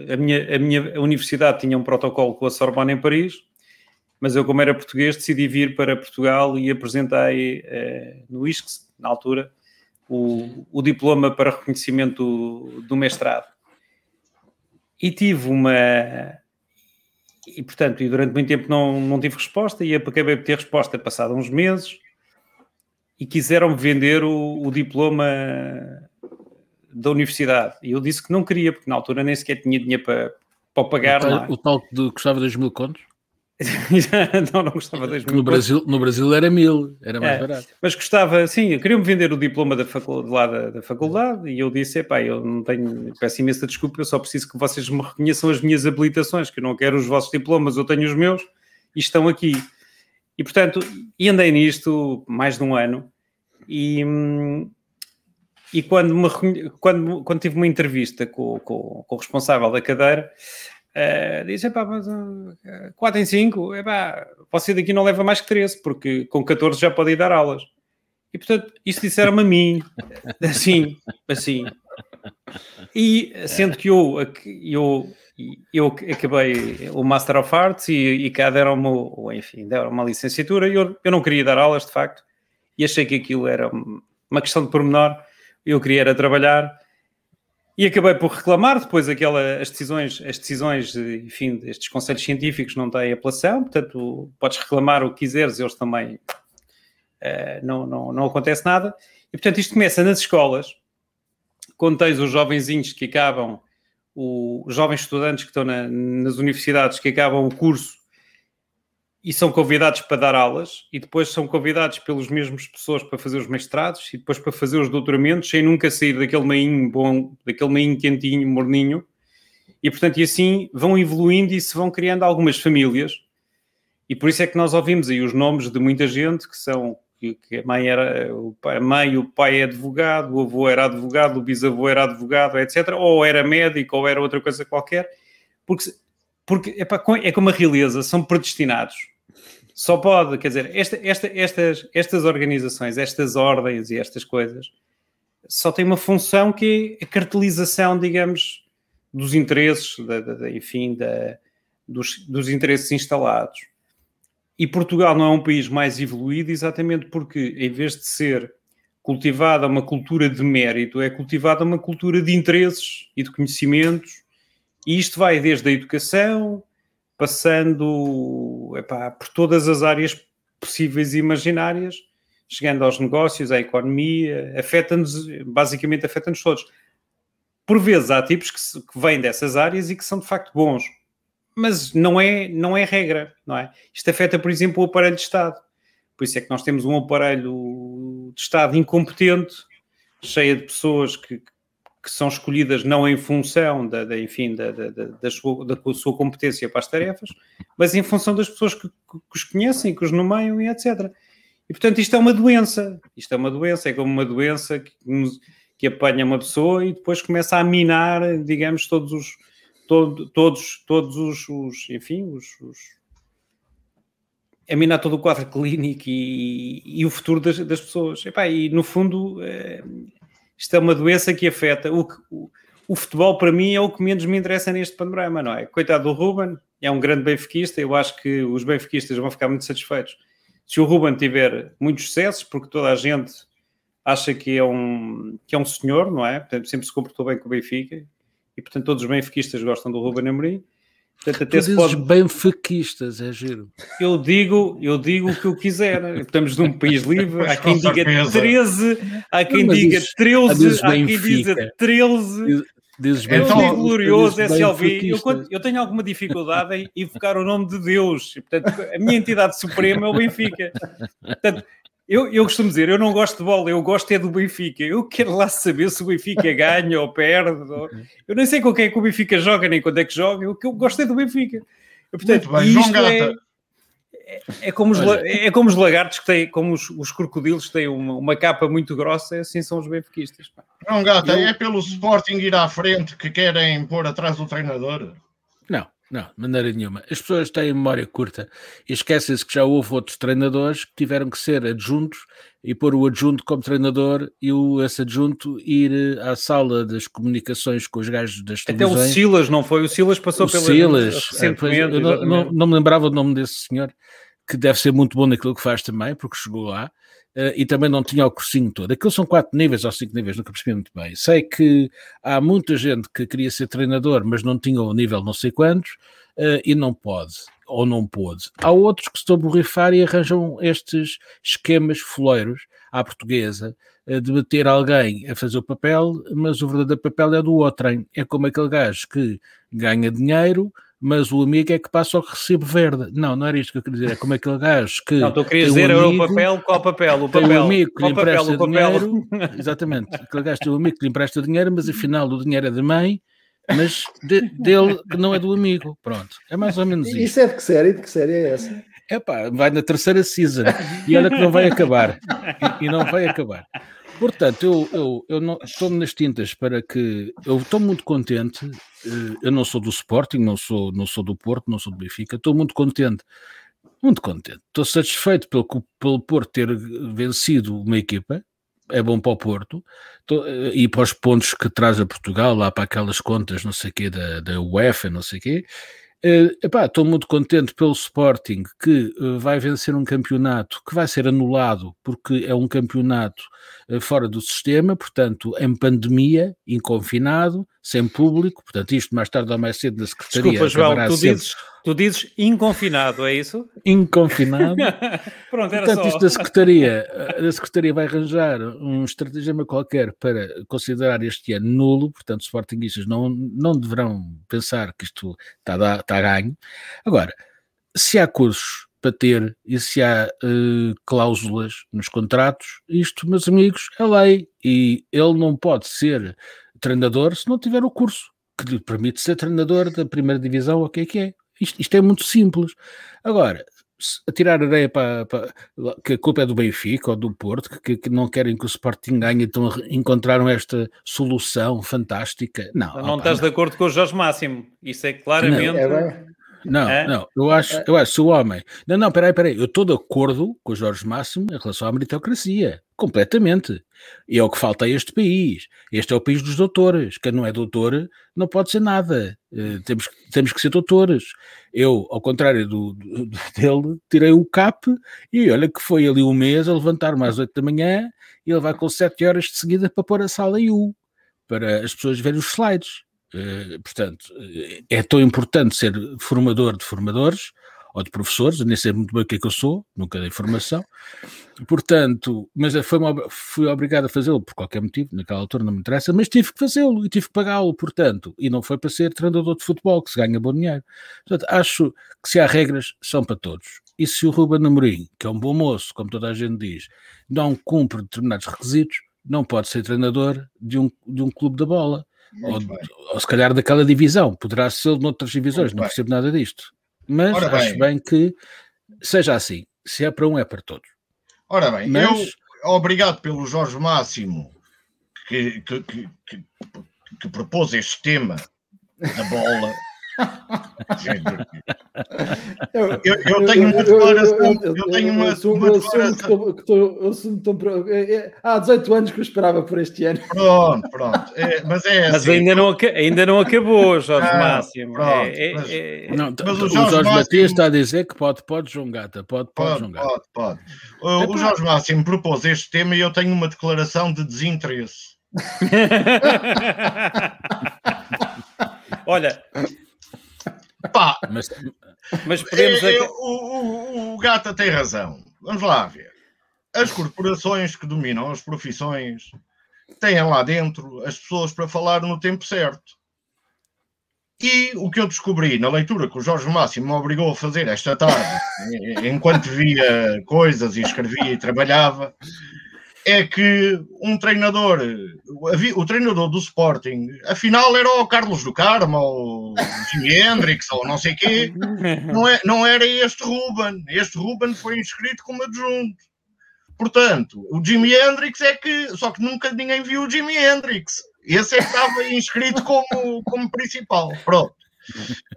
eh, a minha, a minha universidade tinha um protocolo com a Sorbonne em Paris, mas eu, como era português, decidi vir para Portugal e apresentei no ISCS, na altura, o, o diploma para reconhecimento do, do mestrado. E tive uma. E, portanto, e durante muito tempo não, não tive resposta e acabei de ter resposta passado uns meses e quiseram-me vender o, o, diploma da universidade. E eu disse que não queria, porque na altura nem sequer tinha dinheiro para, para pagar. O, tal, o tal que custava 2 mil contos? não, não gostava de no Brasil No Brasil era mil, era mais é, barato. Mas gostava, sim, eu queria-me vender o diploma da faculdade, lá da, da, faculdade e eu disse, pá, eu não tenho, peço imensa desculpa, eu só preciso que vocês me reconheçam as minhas habilitações, que eu não quero os vossos diplomas, eu tenho os meus e estão aqui. E portanto, e andei nisto mais de um ano e, e quando, me, quando, quando tive uma entrevista com, com, com o responsável da cadeira, Uh, disse, epá, mas, uh, 4 em 5, epá, você daqui não leva mais que 13, porque com 14 já pode ir dar aulas. E portanto, isso disseram-me a mim, assim, assim. E sendo que eu, eu, eu acabei o Master of Arts e, e cá deram-me, enfim, deram uma licenciatura e eu, eu não queria dar aulas, de facto, e achei que aquilo era uma questão de pormenor, eu queria era trabalhar e acabei por reclamar depois aquela, as decisões, as decisões, enfim, destes conselhos científicos não têm apelação, portanto, podes reclamar o que quiseres, eles também uh, não, não, não acontece nada. E portanto, isto começa nas escolas, quando tens os jovenzinhos que acabam, o, os jovens estudantes que estão na, nas universidades que acabam o curso e são convidados para dar aulas e depois são convidados pelos mesmos pessoas para fazer os mestrados e depois para fazer os doutoramentos sem nunca sair daquele meinho bom, daquele meinho quentinho, morninho. E portanto, e assim vão evoluindo e se vão criando algumas famílias. E por isso é que nós ouvimos aí os nomes de muita gente que são que, a mãe era a mãe, o pai é advogado, o avô era advogado, o bisavô era advogado, etc. Ou era médico, ou era outra coisa qualquer, porque, porque é como a realeza, são predestinados só pode, quer dizer, esta, esta, estas, estas organizações, estas ordens e estas coisas só têm uma função que é a cartelização, digamos, dos interesses, da, da, enfim, da, dos, dos interesses instalados. E Portugal não é um país mais evoluído exatamente porque, em vez de ser cultivada uma cultura de mérito, é cultivada uma cultura de interesses e de conhecimentos, e isto vai desde a educação, passando epá, por todas as áreas possíveis e imaginárias, chegando aos negócios, à economia, afeta-nos, basicamente afeta-nos todos. Por vezes há tipos que, se, que vêm dessas áreas e que são de facto bons, mas não é, não é regra, não é? Isto afeta, por exemplo, o aparelho de Estado. Por isso é que nós temos um aparelho de Estado incompetente, cheio de pessoas que, que são escolhidas não em função da, da enfim, da, da, da, sua, da sua competência para as tarefas, mas em função das pessoas que, que, os conhecem, que os nomeiam e etc. E portanto isto é uma doença, isto é uma doença, é como uma doença que, que apanha uma pessoa e depois começa a minar, digamos, todos os, todo, todos, todos os, os enfim, os, os a minar todo o quadro clínico e, e o futuro das, das pessoas. E, pá, e no fundo, é, isto é uma doença que afeta. O, o, o, futebol, para mim, é o que menos me interessa neste panorama, não é? Coitado do Ruben, é um grande benfiquista. Eu acho que os benfiquistas vão ficar muito satisfeitos se o Ruben tiver muitos sucessos, porque toda a gente acha que é um, que é um senhor, não é? Portanto, sempre se comportou bem com o Benfica e, portanto, todos os benfiquistas gostam do Ruben Amorim. Portanto, até tu se pode... benfiquistas, é giro. Eu digo, eu digo o que eu quiser. Estamos num país livre. Há quem diga 13, há quem diga 13, há quem diga 13. Dizes bem, então, glorioso SLV. Eu, eu, tenho alguma dificuldade em invocar o nome de Deus. Portanto, a minha entidade suprema é o Benfica. Portanto, eu, eu costumo dizer, eu não gosto de bola, eu gosto é do Benfica. Eu quero lá saber se o Benfica ganha ou perde. Ou... Eu nem sei com quem é que o Benfica joga, nem quando é que joga. O que eu gosto é do Benfica. Portanto, bem, João Gata. É, é, é, como os, é como os lagartos que têm, como os, os crocodilos que têm uma, uma, capa muito grossa, assim são os benfiquistas. João Gata, eu... é pelo Sporting ir à frente que querem pôr atrás do treinador? Não. De maneira nenhuma. As pessoas têm memória curta e esquecem-se que já houve outros treinadores que tiveram que ser adjuntos e pôr o adjunto como treinador e o, esse adjunto ir à sala das comunicações com os gajos das televisões. Até o Silas, não foi? O Silas passou pelo Silas, recentemente. É, não, não, não, me lembrava o nome desse senhor, que deve ser muito bom naquilo que faz também, porque chegou lá. Uh, e também não tinha o cursinho todo. Aquilo são quatro níveis ou cinco níveis, nunca percebi muito bem. Sei que há muita gente que queria ser treinador, mas não tinha o nível não sei quantos, uh, e não pode. ou não pôde. Há outros que se estão a borrifar e arranjam estes esquemas foleiros à portuguesa, de meter alguém a fazer o papel, mas o verdadeiro papel é do outro. É como aquele gajo que ganha dinheiro, mas o amigo é que passa o recibo verde. Não, não era isto que eu queria dizer. É como aquele gajo que. Não, tu querias dizer um amigo, o papel, qual papel? O papel. Tem um amigo que lhe empresta papel, dinheiro. Exatamente. Aquele gajo tem um amigo que lhe empresta dinheiro, mas afinal o dinheiro é da mãe, mas de, dele que não é do amigo. Pronto. É mais ou menos isso. Isso é de que série? De que série é essa? É pá, vai na terceira season e olha que não vai acabar. E, e não vai acabar. Portanto, eu, eu, eu não, estou nas tintas para que. Eu estou muito contente. Eh, eu não sou do Sporting, não sou, não sou do Porto, não sou do Benfica. Estou muito contente. Muito contente. Estou satisfeito pelo, pelo Porto ter vencido uma equipa. É bom para o Porto. Estou, eh, e para os pontos que traz a Portugal, lá para aquelas contas, não sei o quê, da, da UEFA, não sei o quê. Estou muito contente pelo Sporting que uh, vai vencer um campeonato que vai ser anulado porque é um campeonato uh, fora do sistema, portanto, em pandemia, inconfinado, sem público, portanto, isto mais tarde ou mais cedo na Secretaria. Desculpa, João, tu dizes, tu dizes inconfinado, é isso? Inconfinado. Pronto, era portanto, só. isto da Secretaria, a Secretaria vai arranjar um estratagema qualquer para considerar este ano nulo, portanto, os Sportingistas não, não deverão pensar que isto está a, está ganho. Agora, se há cursos para ter e se há uh, cláusulas nos contratos, isto, meus amigos, é lei e ele não pode ser treinador se não tiver o curso que lhe permite ser treinador da primeira divisão, o que é que é. Isto, isto é muito simples. Agora, a tirar areia para, para, que a culpa é do Benfica ou do Porto, que, que, não querem que o Sporting ganhe, então encontraram esta solução fantástica. Não, não opa, estás não. de acordo com o Jorge Máximo. Isso é claramente. Não, é não, é? não, eu acho, eu acho, se o homem. Não, não, peraí, peraí, eu estou de acordo com o Jorge Máximo em relação à meritocracia, completamente. E é o que falta a este país. Este é o país dos doutores. Quem não é doutor não pode ser nada. Uh, temos, temos que ser doutores. Eu, ao contrário do, do, dele, tirei o CAP e olha que foi ali um mês a levantar-me às 8 da manhã e ele vai com 7 horas de seguida para pôr a sala em U, para as pessoas verem os slides. Uh, portanto, é tão importante ser formador de formadores ou de professores, nem sei muito bem o que é que eu sou, nunca dei formação, portanto, mas foi fui obrigado a fazê-lo por qualquer motivo, naquela altura não me interessa, mas tive que fazê-lo e tive que pagá-lo, portanto, e não foi para ser treinador de futebol, que se ganha bom dinheiro. Portanto, acho que se há regras, são para todos. E se o Ruben Amorim, que é um bom moço, como toda a gente diz, não cumpre determinados requisitos, não pode ser treinador de um, de um clube da bola. Ou, ou, se calhar daquela divisão, poderá ser de outras divisões, Muito não bem. percebo nada disto. Mas Ora acho bem. bem que seja assim. Se é para um, é para todos. Ora bem, Mas... eu, obrigado pelo Jorge Máximo que, que, que, que, que propôs este tema da bola eu, eu, eu, tenho uma declaração. Eu, tenho uma, uma declaração. Há 18 anos que eu esperava por este ano. Pronto, pronto. É, mas é assim. Mas ainda não, ainda não acabou, Jorge ah, Máximo. Pronto, é, mas, é, é. não, mas o Jorge, Jorge Matias está a dizer que pode, pode, João Gata. Pode, pode, pode João. Pode, pode. O, o Jorge Máximo propôs este tema e eu tenho uma declaração de desinteresse. Olha, Pá, mas, mas podemos. É, é, o, o, o Gata tem razão. Vamos lá ver. As corporações que dominam as profissões têm lá dentro as pessoas para falar no tempo certo. E o que eu descobri na leitura que o Jorge Máximo me obrigou a fazer esta tarde, enquanto via coisas e escrevia e trabalhava, é que um treinador, o treinador do Sporting, afinal era o Carlos do Carmo, ou o Jimi Hendrix, ou não sei quê, não, é, não era este Ruben. Este Ruben foi inscrito como adjunto. Portanto, o Jimi Hendrix é que, só que nunca ninguém viu o Jimi Hendrix. Esse é que estava inscrito como, como principal. Pronto.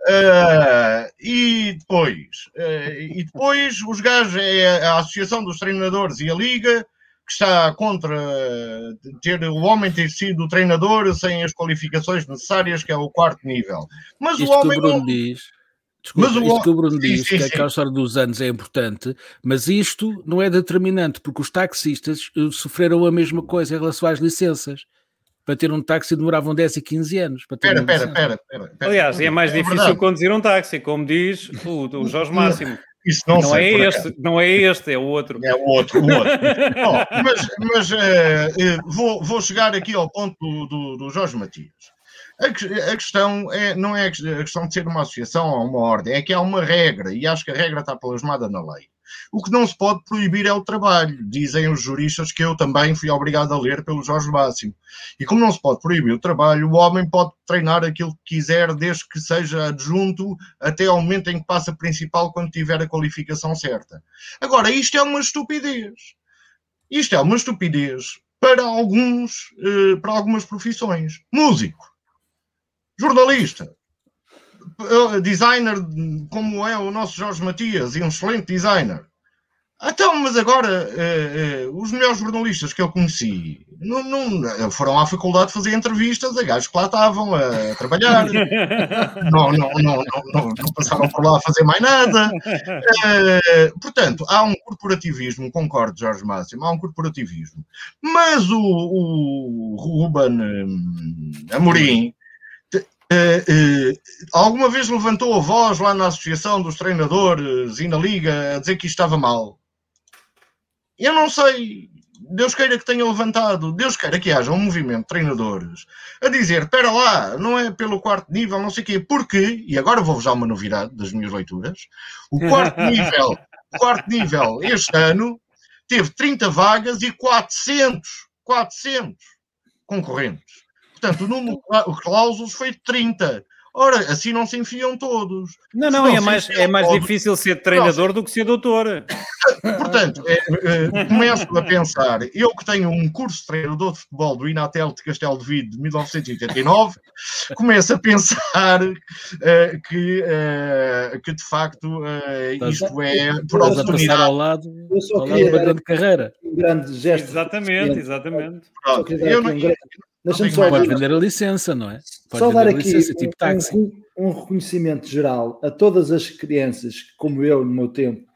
Uh, e depois, uh, e depois os gajos, é a Associação dos Treinadores e a Liga que está contra ter o homem ter sido o treinador sem as qualificações necessárias, que é o quarto nível. Mas Isto o homem. Que o Bruno não... diz. Desculpa, mas o... isto que o Bruno diz, sim, sim, que aquela história dos anos é importante, mas isto não é determinante, porque os taxistas eh, sofreram a mesma coisa em relação às licenças. para ter um táxi demoravam 10 e 15 anos. Espera, espera, espera. Aliás, é mais é difícil verdade. conduzir um táxi, como diz o, o Jorge Máximo. Isso não, não é este, não é este, é o outro. É o outro, o outro. oh, mas mas uh, vou, vou chegar aqui ao ponto do, do, do Jorge Matias. A, a, questão é, não é a questão de ser uma associação ou uma ordem, é que há uma regra, e acho que a regra está plasmada na lei. O que não se pode proibir é o trabalho, dizem os juristas que eu também fui obrigado a ler pelo Jorge Máximo. E como não se pode proibir o trabalho, o homem pode treinar aquilo que quiser, desde que seja adjunto até ao momento em que passa principal, quando tiver a qualificação certa. Agora, isto é uma estupidez. Isto é uma estupidez para alguns, eh, para algumas profissões. Músico, jornalista, designer como é o nosso Jorge Matias e um excelente designer. Então, mas agora, uh, uh, os melhores jornalistas que eu conheci não, não, foram à faculdade fazer entrevistas a gajos que lá estavam a, trabalhar. não, não, não, não, passaram por lá a fazer mais nada. Uh, portanto, há um corporativismo, concordo, Jorge Máximo, há um corporativismo. Mas o, o Ruben um, Amorim alguma vez levantou a voz lá na Associação dos Treinadores e na Liga a dizer que isto estava mal? Eu não sei. Deus queira que tenha levantado, Deus queira que haja um movimento de treinadores a dizer: espera lá, não é pelo quarto nível, não sei o quê, porque, e agora vou-vos dar uma novidade das minhas leituras: o quarto nível, o quarto nível este ano teve 30 vagas e 400, 400 concorrentes. Portanto, o número de cláusulas foi 30. Ora, assim não se enfiam todos. Não, não, é mais, é mais difícil ser treinador do que ser doutor. Portanto, é, é, começo a pensar, eu que tenho um curso de treinador de futebol do Inatel de Castelo de Vide de 1989, começo a pensar uh, que, uh, que de facto uh, isto é por oportunidade. ao lado, eu só ao lado de uma grande carreira. Um grande gesto. Exatamente, exatamente. Pronto, eu não, Deixa-me só pode vender a licença, não é? Pode só dar aqui licença, tipo um, um, reconhecimento geral a todas as crianças que, como eu, no meu tempo,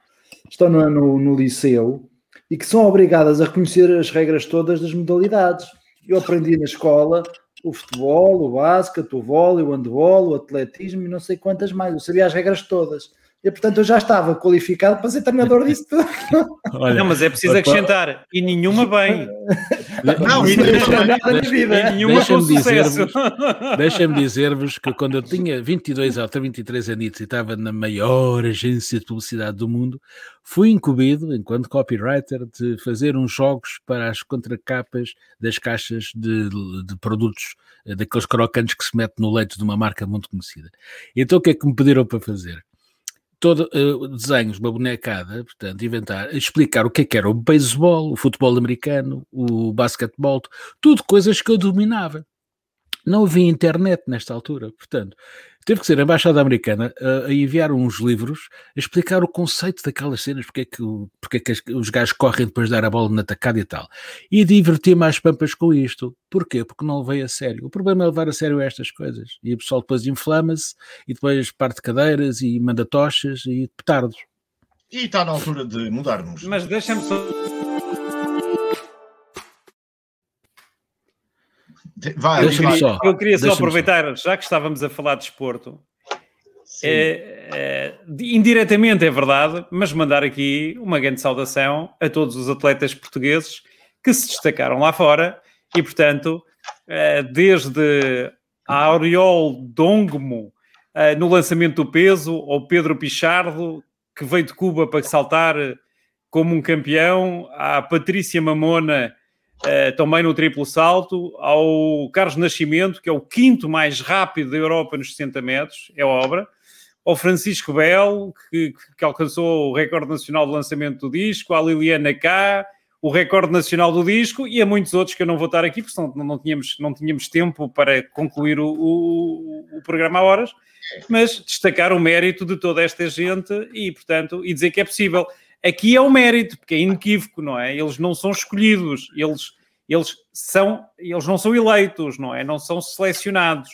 estão no, no, no, liceu e que são obrigadas a reconhecer as regras todas das modalidades. Eu aprendi na escola o futebol, o basquete, o vôlei, o handball, o atletismo e não sei quantas mais. Eu sabia as regras todas. E portanto eu já estava qualificado para ser treinador disso tudo. Olha, não, mas é preciso acrescentar, e nenhuma bem. Não, e nenhuma nada na vida. Deixa-me dizer-vos deixa dizer que quando eu tinha 22 ou 23 anos e estava na maior agência de publicidade do mundo, fui incumbido, enquanto copywriter, de fazer uns jogos para as contracapas das caixas de, de produtos, eh, daqueles crocantes que se mete no leite de uma marca muito conhecida. Então o que é que me pediram para fazer? Todo uh, desenhos, uma bonecada, portanto, inventar, explicar o que é que era o beisebol, o futebol americano, o basquetebol, tudo coisas que eu dominava. Não havia internet nesta altura, portanto, teve que ser a Embaixada Americana a, a, enviar uns livros a explicar o conceito daquelas cenas, porque é que, porque é que os gajos correm depois de dar a bola na tacada e tal. E divertir mais pampas com isto. Porquê? Porque não levei a sério. O problema é levar a sério estas coisas. E o pessoal depois inflama-se e depois parte cadeiras e manda tochas e petardos. E está na altura de mudarmos. Mas deixa-me só Vai, eu, queria, só, eu queria só aproveitar, só. já que estávamos a falar de esporto, é, é, indiretamente é verdade, mas mandar aqui uma grande saudação a todos os atletas portugueses que se destacaram lá fora e, portanto, é, desde a Aureol Dongmo é, no lançamento do peso, ao Pedro Pichardo, que veio de Cuba para saltar como um campeão, à Patrícia Mamona uh, também no triplo salto, ao Carlos Nascimento, que é o quinto mais rápido da Europa nos 60 metros, é obra, ao Francisco Bel, que, que alcançou o recorde nacional de lançamento do disco, à Liliana K, o recorde nacional do disco. E a muitos outros que eu não vou estar aqui, porque senão não, não, tínhamos, não tínhamos tempo para concluir o, o, o, programa a horas, mas destacar o mérito de toda esta gente e, portanto, e dizer que é possível. Aqui é o mérito, porque é inequívoco, não é? Eles não são escolhidos, eles, eles, são, eles não são eleitos, não é? Não são selecionados.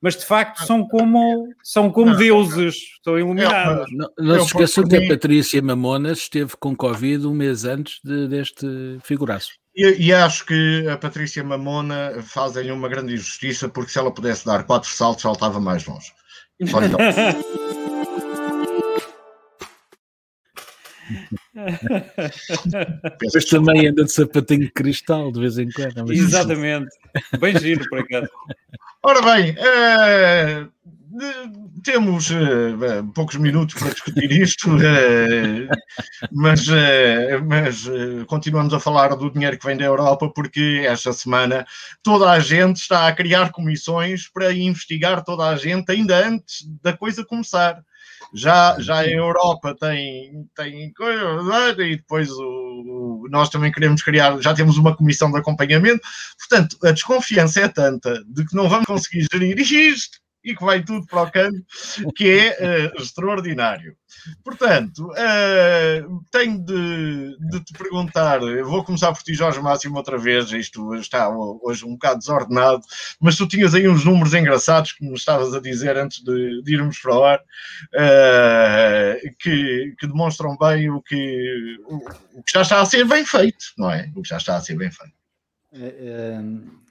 Mas de facto são como, são como não, deuses, estão iluminados. Não, não se esqueçam que a Patrícia Mamonas esteve com Covid um mês antes de, deste figuraço. E, e, acho que a Patrícia Mamona faz-lhe uma grande injustiça, porque se ela pudesse dar quatro saltos, saltava mais longe. Só então. Mas também anda de sapatinho de cristal de vez em quando. Exatamente. Bem giro, por acaso. Ora bem, uh, temos uh, poucos minutos para discutir isto, uh, mas, mas continuamos a falar do dinheiro que vem da Europa, porque esta semana toda a gente está a criar comissões para investigar toda a gente ainda antes da coisa começar já, já a Europa tem, tem coisa, e depois o, nós também queremos criar, já temos uma comissão de acompanhamento, portanto, a desconfiança é tanta de que não vamos conseguir gerir isto e que vai tudo para o canto, que é uh, extraordinário. Portanto, uh, tenho de, de, te perguntar, vou começar por ti, Jorge Máximo, outra vez, isto está hoje um bocado desordenado, mas tu tinhas aí uns números engraçados que me estavas a dizer antes de, de irmos para o ar, uh, que, que, demonstram bem o que, o, o, que já está a ser bem feito, não é? O que já está a ser bem feito. É, é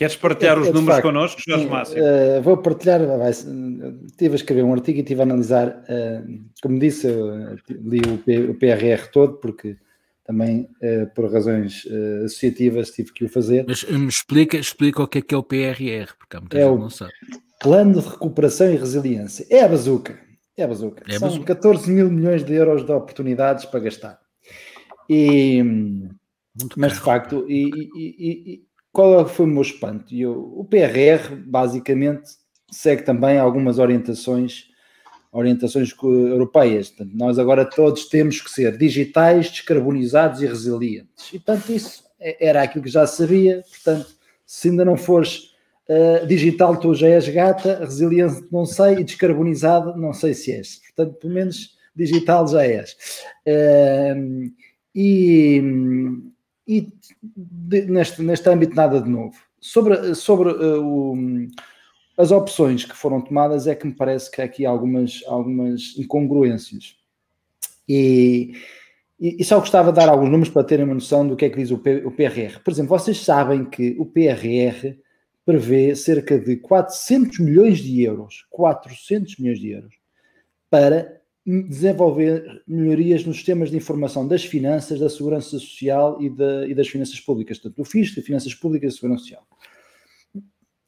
Queres partilhar é, os é, números facto, connosco, Jorge Márcio? Uh, vou partilhar, vai, estive a escrever um artigo e estive a analisar, uh, como disse, eu li o, P, o PRR todo, porque também uh, por razões associativas tive que o fazer. Mas me explica, explica o que é que é o PRR, porque há muita é gente não sabe. Plano de Recuperação e Resiliência. É a bazuca. É a bazuca. É a São bazuca. 14 mil milhões de euros de oportunidades para gastar. E, mas de facto, e, e, qual foi o meu espanto? Eu, o PRR basicamente segue também algumas orientações orientações europeias. Portanto, nós agora todos temos que ser digitais, descarbonizados e resilientes. E, portanto, isso é, era aquilo que já sabia. Portanto, se ainda não fores uh, digital, tu já és gata, resiliente não sei, e descarbonizado não sei se és. Portanto, pelo menos digital já és. Uh, e e de, neste, neste âmbito nada de novo. Sobre, sobre uh, o, as opções que foram tomadas é que me parece que há aqui algumas, algumas incongruências. E, e, e, só gostava de dar alguns números para terem uma noção do que é que diz o, P, o PRR. Por exemplo, vocês sabem que o PRR prevê cerca de 400 milhões de euros, 400 milhões de euros, para desenvolver melhorias nos sistemas de informação das finanças, da segurança social e, de, e das finanças públicas, tanto do fisco, de finanças públicas e segurança social.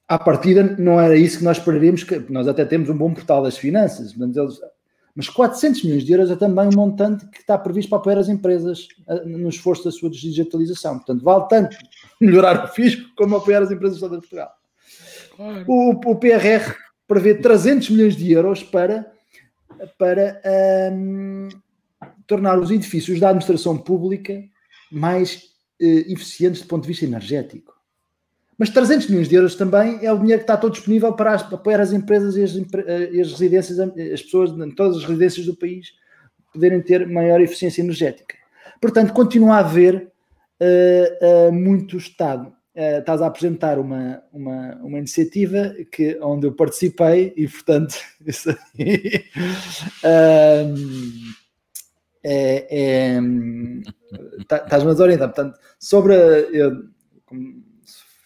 À partida, não era isso que nós esperaríamos, que nós até temos um bom portal das finanças, mas 400 milhões de euros é também um montante que está previsto para apoiar as empresas no esforço da sua digitalização. Portanto, vale tanto melhorar o fisco como apoiar as empresas todas de Portugal. O, o PRR prevê 300 milhões de euros para para um, tornar os edifícios da administração pública mais uh, eficientes do ponto de vista energético. Mas 300 milhões de euros também é o dinheiro que está todo disponível para, as, para apoiar as empresas e as, e as residências, as pessoas em todas as residências do país poderem ter maior eficiência energética. Portanto, continua a haver uh, uh, muito Estado uh, estás a apresentar uma, uma, uma iniciativa que, onde eu participei e, portanto, isso aí, é, é, tá, estás-me a desorientar. Portanto, sobre, eu,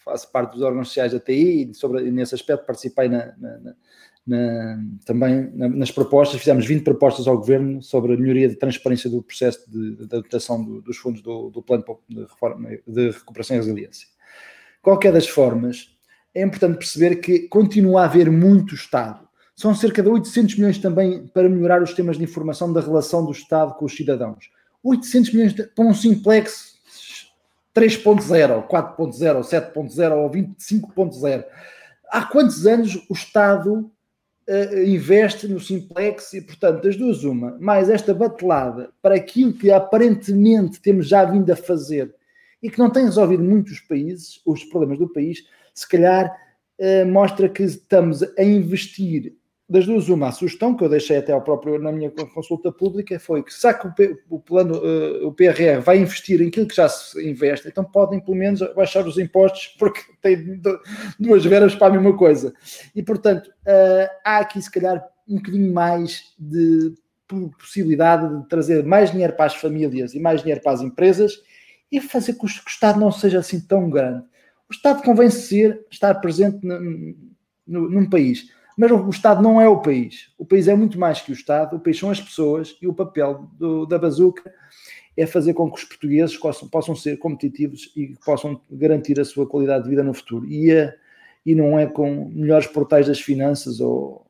faço parte dos órgãos sociais da TI e sobre, nesse aspecto participei na, na, na, também nas propostas, fizemos 20 propostas ao Governo sobre a melhoria de transparência do processo de, dotação do, dos fundos do, do Plano de, reforma, de Recuperação e Resiliência. Qualquer das formas, é importante perceber que continua a haver muito Estado. São cerca de 800 milhões também para melhorar os sistemas de informação da relação do Estado com os cidadãos. 800 milhões para um simplex 3.0, 4.0, 7.0 ou 25.0. Há quantos anos o Estado uh, investe no simplex e, portanto, das duas uma, mais esta batelada para aquilo que aparentemente temos já vindo a fazer e que não tem resolvido muitos países, os problemas do país, se calhar eh, mostra que estamos a investir das duas uma, a sugestão que eu deixei até ao próprio na minha consulta pública foi que se que o, P, o plano, uh, o PRR vai investir em aquilo que já se investe, então podem pelo menos baixar os impostos porque tem duas veras para a mesma coisa. E portanto, uh, há aqui se calhar um bocadinho mais de possibilidade de trazer mais dinheiro para as famílias e mais dinheiro para as empresas e fazer com que o Estado não seja assim tão grande. O Estado convém ser estar presente no, num país, mas o, Estado não é o país. O país é muito mais que o Estado, o país são as pessoas e o papel do, da bazuca é fazer com que os portugueses possam, possam ser competitivos e possam garantir a sua qualidade de vida no futuro. E, é, e não é com melhores portais das finanças ou,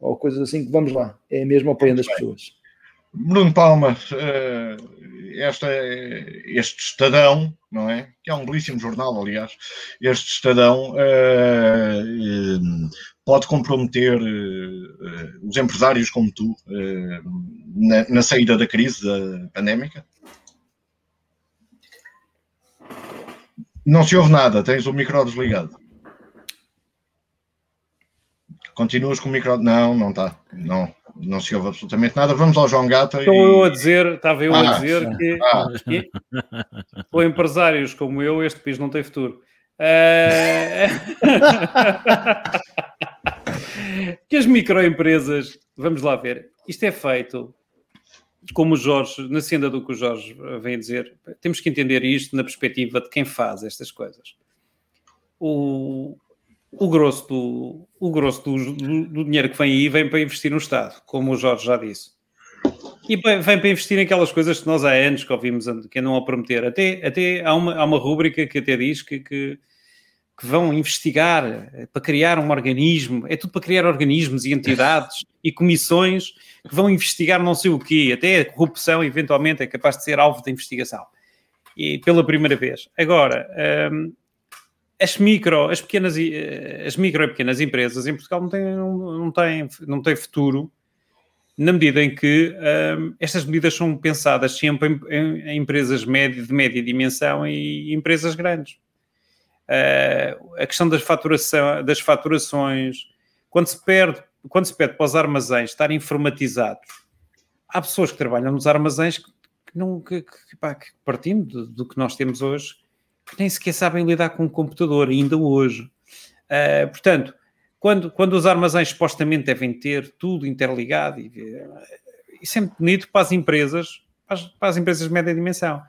ou coisas assim que vamos lá, é mesmo apoiando as pessoas. Bruno Palma, eh, esta, este Estadão, não é? Que é um belíssimo jornal, aliás. Este Estadão uh, pode comprometer uh, os empresários como tu na, na, saída da crise da pandémica? Não se ouve nada, tens o micro desligado. Continuas com o micro. Não, não está. Não não se ouve absolutamente nada. Vamos ao João Gata. Estou e... eu a dizer, estava eu ah, a dizer que, ah. que com empresários como eu, este país não tem futuro. Uh... que as microempresas, vamos lá ver, isto é feito como o Jorge, na senda do que o Jorge vem dizer, temos que entender isto na perspectiva de quem faz estas coisas. O, o grosso, do, o grosso do, do, do, dinheiro que vem aí vem para investir no Estado, como o Jorge já disse. E vem para investir naquelas coisas que nós há anos que ouvimos que andam a prometer. Até, até há, uma, há uma rúbrica que até diz que, que, que vão investigar eh, para criar um organismo, é tudo para criar organismos e entidades e comissões que vão investigar não sei o quê, até a corrupção eventualmente é capaz de ser alvo da investigação. E pela primeira vez. Agora, hum, as micro, as pequenas, eh, as micro e pequenas empresas em Portugal não têm, não, têm, não têm futuro na medida em que um, estas medidas são pensadas sempre em, em, em empresas média, de média dimensão e empresas grandes. Uh, a questão das, faturação, das faturações, quando se, perde, quando se pede para os armazéns estarem informatizados, há pessoas que trabalham nos armazéns que, não, que, que, pá, que partindo do, do que nós temos hoje, que nem sequer sabem lidar com o computador, ainda hoje. Uh, portanto, quando, quando os armazéns supostamente devem ter tudo interligado, e, isso é muito bonito para as empresas, para as, para as empresas de média dimensão.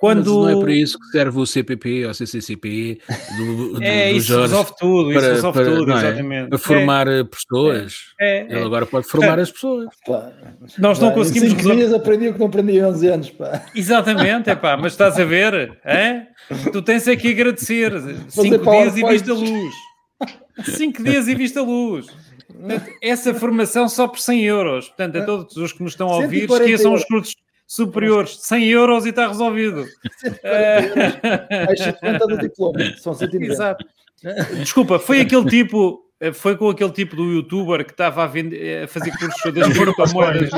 Quando... Mas não é para isso que serve o CPP ou o CCCP do, do, é, do isso resolve tudo, isso para, resolve para, tudo, é? exatamente. Para formar é, pessoas. É, é, Ele agora pode formar as pessoas. Pá, Nós não conseguimos... Em cinco dias aprendi o que não aprendi há 11 anos, pá. Exatamente, é pá, mas estás a ver, é? tu tens aqui agradecer. Cinco dias e vista luz. Cinco dias e vista luz. Portanto, essa formação só por 100 euros. Portanto, a todos os que nos estão a ouvir, esqueçam os cursos superiores, 100 euros e está resolvido. 50 do diploma, são 190. Exato. Desculpa, foi aquele tipo, foi com aquele tipo do youtuber que estava a, vender, a fazer cursos das criptomoedas.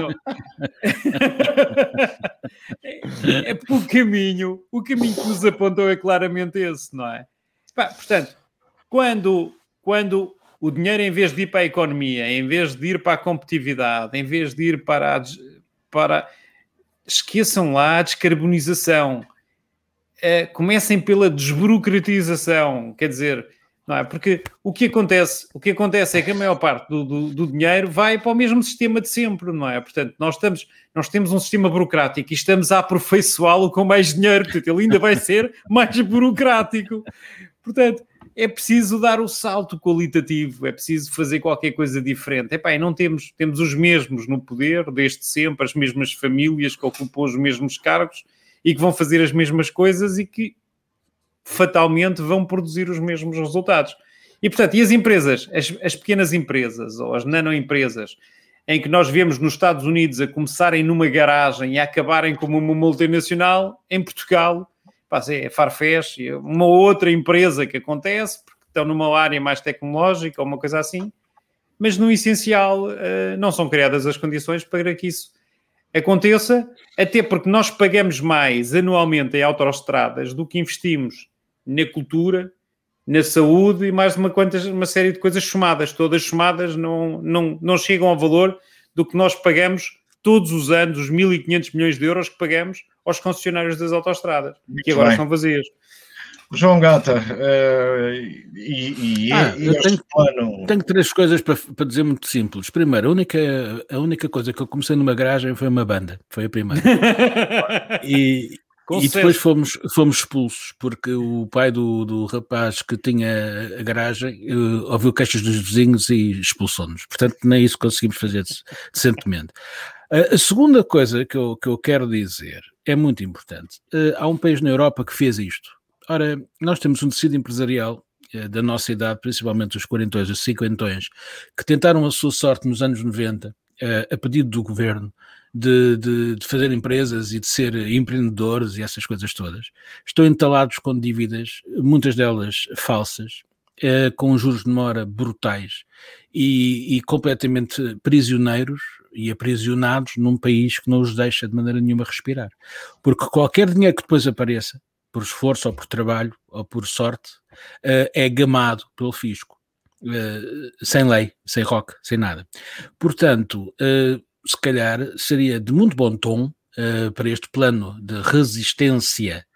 é, é porque o caminho, o caminho que nos apontou é claramente esse, não é? Pá, portanto, quando, quando o dinheiro, em vez de ir para a economia, em vez de ir para a competitividade, em vez de ir para a, para esqueçam lá a descarbonização. Uh, comecem pela desburocratização, quer dizer, não é? Porque o que acontece, o que acontece é que a maior parte do, do, do, dinheiro vai para o mesmo sistema de sempre, não é? Portanto, nós estamos, nós temos um sistema burocrático e estamos a aperfeiçoá-lo com mais dinheiro, portanto, ele ainda vai ser mais burocrático. Portanto, é preciso dar o salto qualitativo, é preciso fazer qualquer coisa diferente. Epá, e não temos, temos os mesmos no poder, desde sempre, as mesmas famílias que ocupam os mesmos cargos e que vão fazer as mesmas coisas e que fatalmente vão produzir os mesmos resultados. E, portanto, e as empresas, as, as pequenas empresas ou as nanoempresas, em que nós vemos nos Estados Unidos a começarem numa garagem e a acabarem como uma multinacional, em Portugal pá, é Farfetch, uma outra empresa que acontece, porque estão numa área mais tecnológica ou uma coisa assim, mas no essencial eh, não são criadas as condições para que isso aconteça, até porque nós pagamos mais anualmente em autoestradas do que investimos na cultura, na saúde e mais uma, quantas, uma série de coisas somadas. Todas somadas não, não, não chegam ao valor do que nós pagamos todos os anos, os 1.500 milhões de euros que pagamos aos concessionários das autostradas, Muito que agora bem. são vazias. João Gata, uh, e, e, ah, e eu tenho, plano... tenho, três coisas para, para, dizer muito simples. Primeiro, a única, a única coisa que eu comecei numa garagem foi uma banda, foi a primeira. e, e depois fomos, fomos expulsos, porque o pai do, do rapaz que tinha a garagem uh, ouviu queixas dos vizinhos e expulsou-nos. Portanto, nem isso conseguimos fazer decentemente. A segunda coisa que eu, que eu quero dizer é muito importante. Uh, há um país na Europa que fez isto. Ora, nós temos um tecido empresarial da nossa idade, principalmente os quarentões, os cinquentões, que tentaram a sua sorte nos anos 90, a pedido do governo, de, de, de, fazer empresas e de ser empreendedores e essas coisas todas, estão entalados com dívidas, muitas delas falsas, eh, com juros de mora brutais e, e, completamente prisioneiros e aprisionados num país que não os deixa de maneira nenhuma respirar. Porque qualquer dinheiro que depois apareça, por esforço ou por trabalho ou por sorte, eh, é gamado pelo fisco. Uh, sem lei, sem rock, sem nada. Portanto, uh, se calhar seria de muito bom tom para este plano de resistência,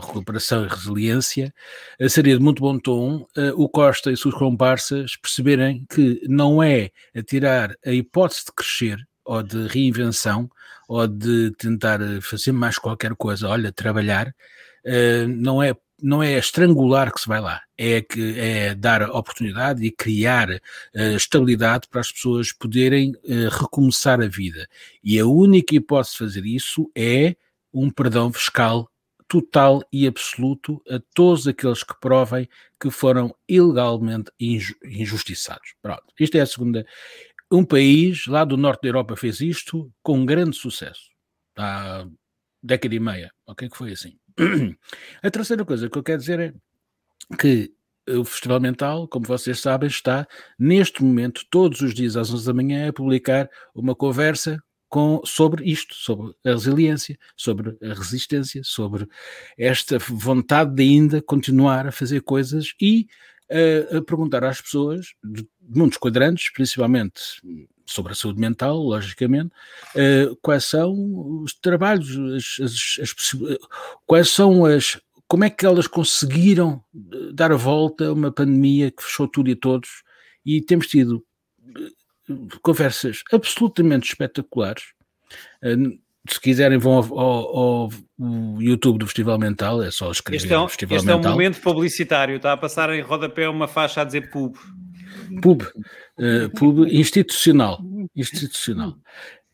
recuperação e resiliência, uh, seria de muito bom tom uh, o Costa e suas comparsas perceberem que não é atirar a hipótese de crescer ou de reinvenção ou de tentar fazer mais qualquer coisa, olha, trabalhar, não é não é estrangular que se vai lá, é, que, é dar oportunidade e criar estabilidade para as pessoas poderem recomeçar a vida. E a única hipótese de fazer isso é um perdão fiscal total e absoluto a todos aqueles que provem que foram ilegalmente injustiçados. Pronto, isto é a segunda. Um país lá do norte da Europa fez isto com grande sucesso. Há década e meia, ok? Que foi assim. A terceira coisa que eu quero dizer é que o Festival Mental, como vocês sabem, está neste momento, todos os dias às 11 da manhã, a publicar uma conversa com, sobre isto, sobre a resiliência, sobre a resistência, sobre esta vontade de ainda continuar a fazer coisas e uh, a perguntar às pessoas, de muitos quadrantes, principalmente sobre a saúde mental, logicamente, uh, quais são os trabalhos, as, as, as, quais são as. Como é que elas conseguiram eh, dar a volta a uma pandemia que fechou tudo e todos? E temos tido eh, conversas absolutamente espetaculares. Uh, se quiserem, vão ao, ao, ao, YouTube do Festival Mental, é só escrever. Este é um, Festival este Mental. é um momento publicitário, está a passar em rodapé uma faixa a dizer pub. Pub, uh, pub institucional, institucional.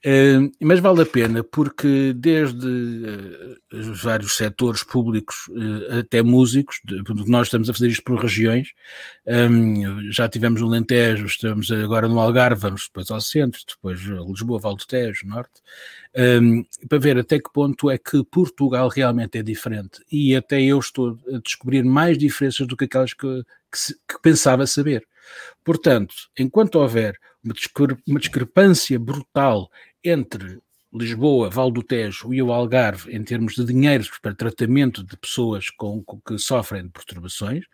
Uh, mas vale a pena porque desde uh, os vários setores públicos uh, até músicos, de, nós estamos a fazer isto por regiões, um, já tivemos no Lentejo, estamos agora no Algarve, vamos depois ao centro, depois Lisboa, Val do Tejo, Norte, um, para ver até que ponto é que Portugal realmente é diferente e até eu estou a descobrir mais diferenças do que aquelas que, que, que pensava saber. Portanto, enquanto houver uma discrepância brutal entre Lisboa, Val do Tejo e o Algarve em termos de dinheiros para tratamento de pessoas com, com, que sofrem de perturbações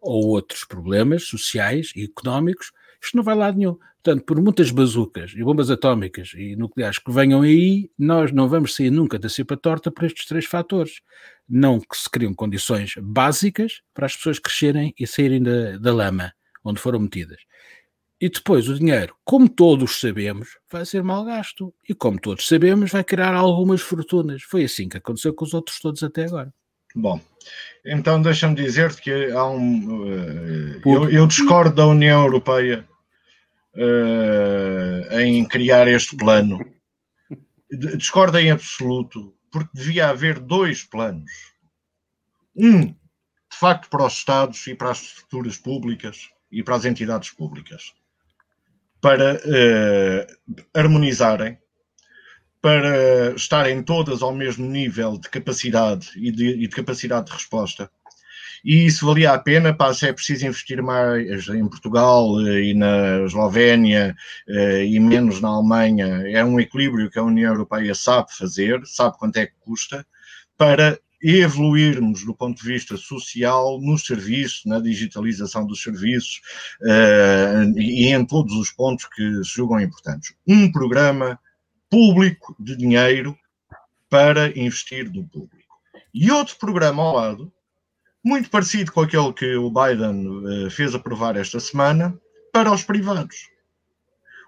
ou outros problemas sociais e económicos, isto não vai lá nenhum. Portanto, por muitas bazucas e bombas atómicas e nucleares que venham aí, nós não vamos sair nunca da cepa torta por estes três fatores. Não que se criam condições básicas para as pessoas crescerem e saírem da, da lama onde foram metidas. E depois o dinheiro, como todos sabemos, vai ser mal gasto. E como todos sabemos, vai criar algumas fortunas. Foi assim que aconteceu com os outros todos até agora. Bom, então deixa-me dizer-te que há um. Uh, eu, eu, discordo da União Europeia uh, em criar este plano. Discordo em absoluto, porque devia haver dois planos. Um, de facto, para os Estados e para as estruturas públicas e para as entidades públicas para uh, harmonizarem, para estarem todas ao mesmo nível de capacidade e de, e de capacidade de resposta. E isso valia a pena, pá, se é preciso investir mais em Portugal eh, e na Eslovénia eh, e menos na Alemanha, é um equilíbrio que a União Europeia sabe fazer, sabe quanto é que custa, para e evoluirmos do ponto de vista social nos serviços, na digitalização dos serviços uh, e em todos os pontos que se julgam importantes. Um programa público de dinheiro para investir do público. E outro programa ao lado, muito parecido com aquele que o Biden uh, fez aprovar esta semana, para os privados.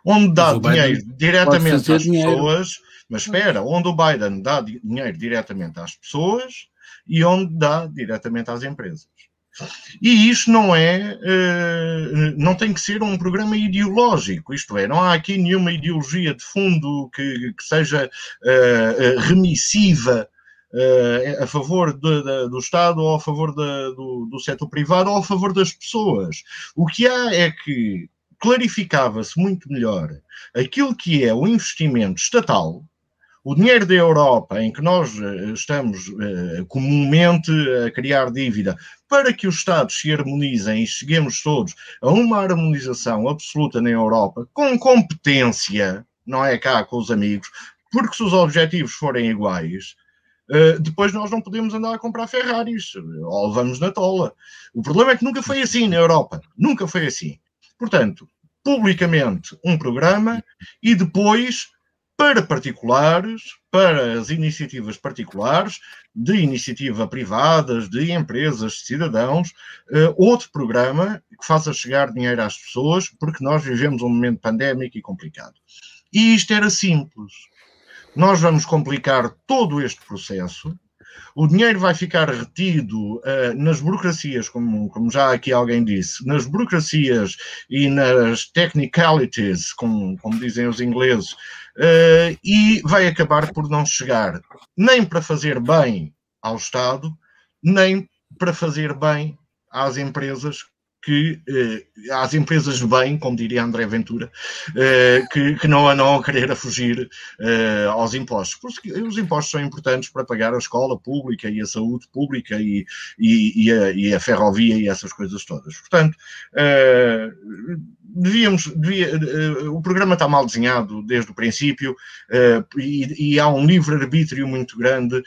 Onde dá dinheiro diretamente às dinheiro. pessoas, mas espera, onde o Biden dá dinheiro diretamente às pessoas e onde dá diretamente às empresas. E isto não é, eh, não tem que ser um programa ideológico, isto é, não há aqui nenhuma ideologia de fundo que, que seja eh, eh, remissiva a favor de, de, do Estado ou a favor de, do, do setor privado ou a favor das pessoas. O que há é que clarificava-se muito melhor aquilo que é o investimento estatal o dinheiro da Europa, em que nós eh, estamos uh, comumente a criar dívida, para que os Estados se harmonizem e cheguemos todos a uma harmonização absoluta na Europa, com competência, não é cá com os amigos, porque se os objetivos forem iguais, uh, depois nós não podemos andar a comprar Ferraris, ou vamos na tola. O problema é que nunca foi assim na Europa, nunca foi assim. Portanto, publicamente um programa e depois para particulares, para as iniciativas particulares, de iniciativa privadas, de empresas, de cidadãos, uh, outro programa que faça chegar dinheiro às pessoas, porque nós vivemos um momento pandémico e complicado. E isto era simples. Nós vamos complicar todo este processo o dinheiro vai ficar retido uh, nas burocracias, como, como já aqui alguém disse, nas burocracias e nas technicalities, como, como dizem os ingleses, uh, e vai acabar por não chegar nem para fazer bem ao Estado, nem para fazer bem às empresas que eh, às empresas de bem, como diria André Ventura, eh, que, que, não andam a querer a fugir eh, aos impostos. Porque os impostos são importantes para pagar a escola pública e a saúde pública e, e, e, a, e a, ferrovia e essas coisas todas. Portanto, eh, devíamos, devia, uh, o programa está mal desenhado desde o princípio uh, e, há um livre-arbítrio muito grande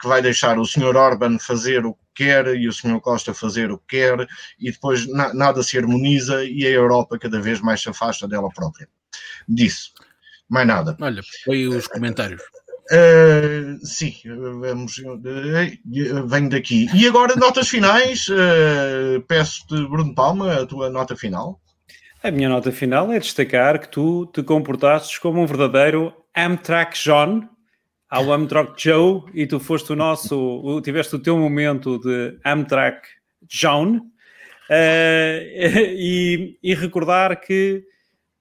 que vai deixar o Sr. Orban fazer o que quer e o Sr. Costa fazer o que quer e depois na, nada se harmoniza e a Europa cada vez mais se afasta dela própria. Disso. Mais nada. Olha, foi os comentários. Uh, sim, vamos, uh, venho daqui. E agora, notas finais. Uh, Peço-te, Bruno Palma, a tua nota final. A minha nota final é destacar que tu te comportastes como um verdadeiro Amtrak John ao Amtrak Joe e tu foste o nosso, o, tiveste o teu momento de Amtrak John uh, e, e, recordar que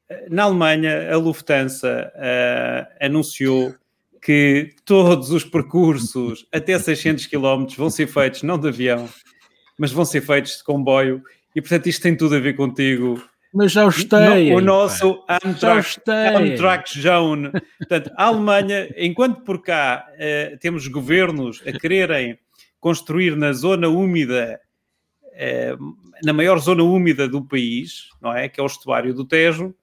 eh, na Alemanha a Lufthansa uh, anunciou que todos os percursos até 600 km vão ser feitos não de avião, mas vão ser feitos de comboio. E portanto isto tem tudo a ver contigo mas já gostei. O nosso Amtrak, Amtrak Zone. Portanto, a Alemanha, enquanto por cá uh, temos governos a quererem construir na zona úmida, uh, na maior zona úmida do país, não é? Que é o estuário do Tejo,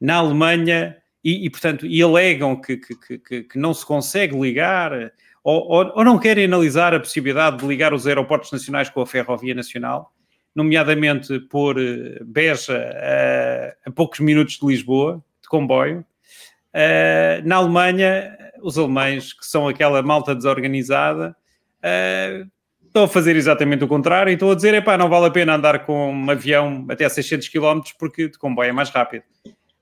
na Alemanha, e, e portanto, e alegam que, que, que, que, não se consegue ligar, ou, ou, ou não querem analisar a possibilidade de ligar os aeroportos nacionais com a ferrovia nacional nomeadamente por eh, Beja a, a poucos minutos de Lisboa, de comboio. Uh, na Alemanha, os alemães, que são aquela malta desorganizada, uh, estão a fazer exatamente o contrário e estão a dizer: epá, não vale a pena andar com um avião até 600 km porque de comboio é mais rápido.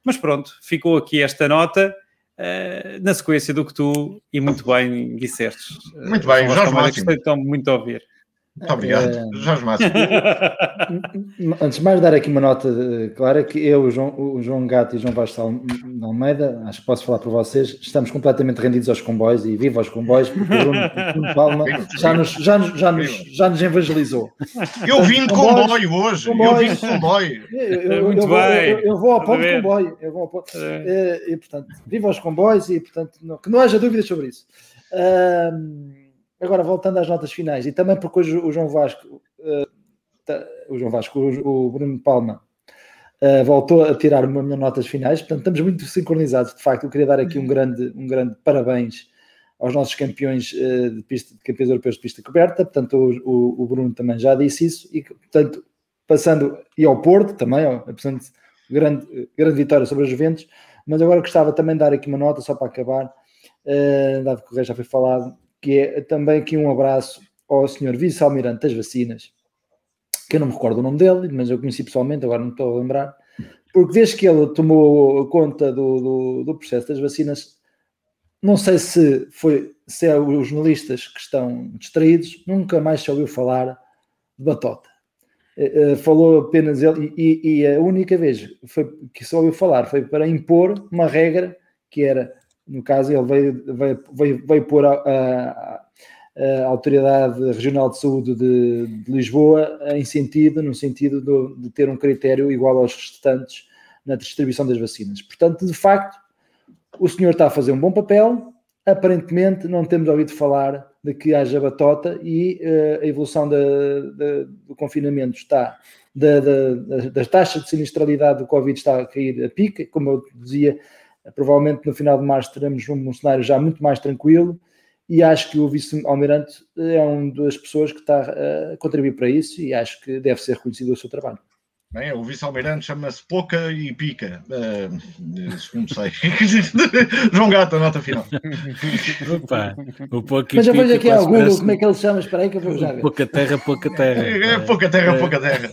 Mas pronto, ficou aqui esta nota. Uh, na sequência do que tu e muito bem disseste. Muito bem, Jorge Máximo. Gostei muito a ouvir. Muito obrigado, uh, Jorge Márcio. Antes de mais dar aqui uma nota clara, que eu, o João, o João Gato e o João Vasco de Almeida, acho que posso falar para vocês, estamos completamente rendidos aos comboios e viva aos comboios, porque o Bruno, Bruno Palma já nos, já, nos, já, nos, já nos evangelizou. Eu vim de comboio hoje, comboios, eu vim de comboio. Eu, eu, Muito eu, bem. Eu, eu, vou ao ponto de comboio, eu vou ao ponto. É. E, portanto, viva aos comboios e, portanto, não, que não haja dúvidas sobre isso. Uh, Agora, voltando às notas finais, e também porque hoje o João Vasco, uh, tá, o João Vasco, o, o Bruno Palma, uh, voltou a tirar uma minhas notas finais, portanto, estamos muito sincronizados. De facto, eu queria dar aqui um grande, um grande parabéns aos nossos campeões uh, de pista, de campeões europeus de pista coberta, portanto, o, o, Bruno também já disse isso, e portanto, passando, e ao Porto também, portanto, grande, grande vitória sobre os Juventus, mas agora gostava também de dar aqui uma nota, só para acabar, uh, dado que o já foi falado, que é também aqui um abraço ao senhor vice-almirante das vacinas, que eu não me recordo o nome dele, mas eu conheci pessoalmente, agora não estou a lembrar, porque desde que ele tomou conta do, do, do processo das vacinas, não sei se foi se é os jornalistas que estão distraídos, nunca mais se ouviu falar de batota. Uh, falou apenas ele, e, e, a única vez foi, que se ouviu falar foi para impor uma regra que era, no caso, ele veio, veio, veio, veio pôr a, a, a, Autoridade Regional de Saúde de, de, Lisboa em sentido, no sentido de, de ter um critério igual aos restantes na distribuição das vacinas. Portanto, de facto, o senhor está a fazer um bom papel, aparentemente não temos ouvido falar de que haja batota e uh, a evolução da, da, do confinamento está, da, das taxas de sinistralidade do Covid está a cair a pica, como eu dizia, provavelmente no final de março teremos um, um cenário já muito mais tranquilo e acho que o vice-almirante é uma das pessoas que está a contribuir para isso e acho que deve ser reconhecido o seu trabalho. Bem, o vice-almirante chama-se Poca e Pica. Uh, não sei. João Gato, nota final. Opa, o Poca Mas eu vejo aqui ao Google como é que ele se chama. Espera aí que eu vou já ver. Pouca terra, pouca terra. É, é pouca terra, é. pouca terra.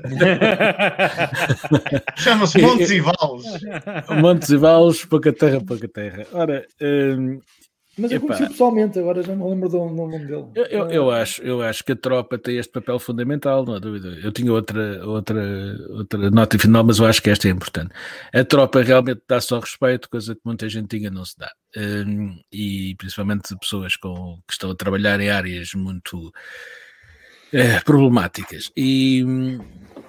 Chama-se Montes e Vales. Montes e Vales, pouca terra, pouca terra. Ora, um, mas eu conheci pessoalmente, agora já não lembro do nome dele. Eu, eu, eu, acho, eu acho que a tropa tem este papel fundamental, não há dúvida. Eu tinha outra, outra, outra nota final, mas eu acho que esta é importante. A tropa realmente dá só respeito, coisa que muita gente tinha não se dá. Um, e principalmente pessoas com, que estão a trabalhar em áreas muito é, problemáticas. E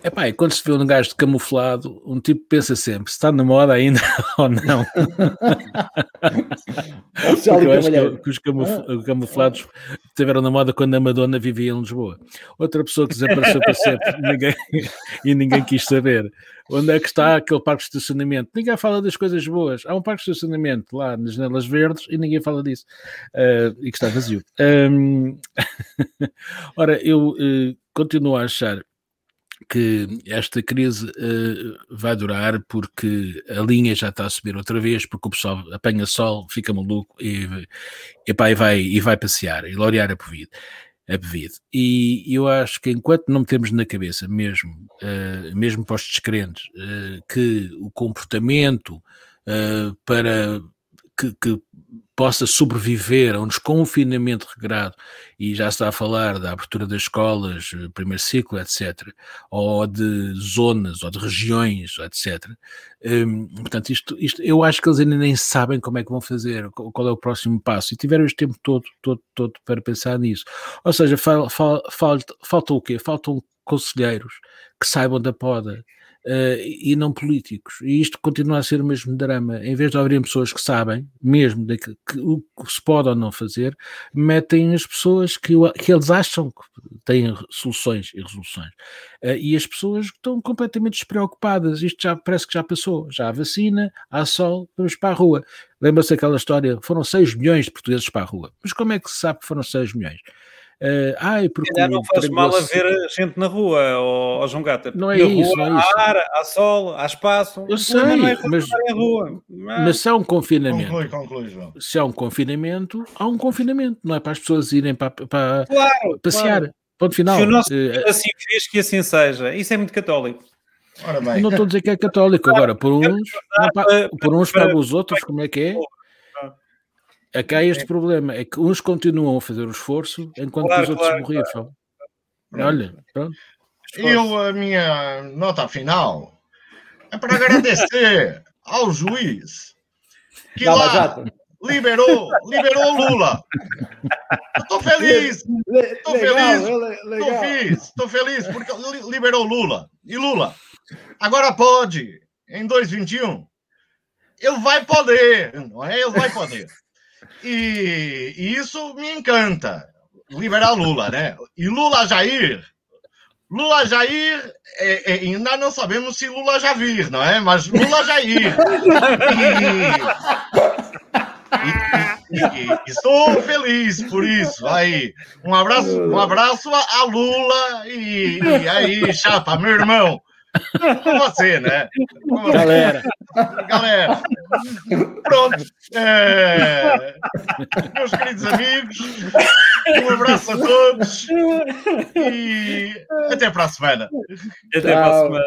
Epá, e quando se vê um gajo de camuflado, um tipo pensa sempre se está na moda ainda ou não. eu acho que, que os ah. camuflados estiveram na moda quando a Madonna vivia em Lisboa. Outra pessoa que desapareceu para sempre ninguém, e ninguém quis saber. Onde é que está aquele parque de estacionamento? Ninguém fala das coisas boas. Há um parque de estacionamento lá nas janelas verdes e ninguém fala disso. Uh, e que está vazio. Um... Ora, eu uh, continuo a achar que esta crise uh, vai durar porque a linha já está a subir outra vez, porque o pessoal apanha sol, fica maluco e, e, pá, e, vai, e vai passear e laurear a bebida. A bebida. E eu acho que enquanto não temos na cabeça, mesmo, uh, mesmo para os descrentes, uh, que o comportamento para que, que, possa sobreviver a um desconfinamento regrado, e já está a falar da abertura das escolas, eh, primeiro ciclo, etc., ou de zonas, ou de regiões, etc. Um, portanto, isto, isto, eu acho que eles ainda nem sabem como é que vão fazer, qual é o próximo passo, e tiveram este tempo todo, todo, todo para pensar nisso. Ou seja, fal, fal, falta o quê? Faltam conselheiros que saibam da poda, uh, e não políticos. E isto continua a ser o mesmo drama. Em vez de haverem pessoas que sabem, mesmo de que, que, o que se pode ou não fazer, metem as pessoas que, que eles acham que têm soluções e resoluções. Uh, e as pessoas estão completamente despreocupadas. Isto já parece que já passou. Já há vacina, há sol, vamos para a rua. Lembra-se aquela história? Foram 6 milhões de portugueses para a rua. Mas como é que se sabe que foram 6 milhões? Uh, ai, porque não faz mal a ver gente na rua, ou João Gata. Não é isso, rua, não é isso. Há ar, há sol, há espaço. Eu sei, é mas, rua. Mas... mas se há um confinamento, conclui, conclui, João. se há um confinamento, há um confinamento, não é para as pessoas irem para, para claro, passear. Claro. Ponto final. Se o nosso uh, assim fez, que assim seja. Isso é muito católico. Não estou a dizer que é católico. Agora, por uns, não, por uns paga os outros, como é que é? Acá é este é. problema, é que uns continuam a fazer o esforço enquanto claro, os outros claro, borrifam. Claro. Olha, pronto. Eu, a minha nota final é para agradecer ao juiz que Não, lá liberou, liberou Lula. Estou feliz, estou feliz, estou feliz, estou feliz porque liberou Lula. E Lula, agora pode, em 2021, ele vai poder, não é? Ele vai poder. E, e isso me encanta. Liberar Lula, né? E Lula Jair. Lula Jair, é, é, ainda não sabemos se Lula já vir, não é? Mas Lula Jair. E, e, e, estou feliz por isso. Aí, um abraço, um abraço a, Lula e, e aí, chapa, meu irmão. Com você, né? Com você. Galera. Galera. Pronto. É... Meus queridos amigos, um abraço a todos e até para a semana. Até para a semana.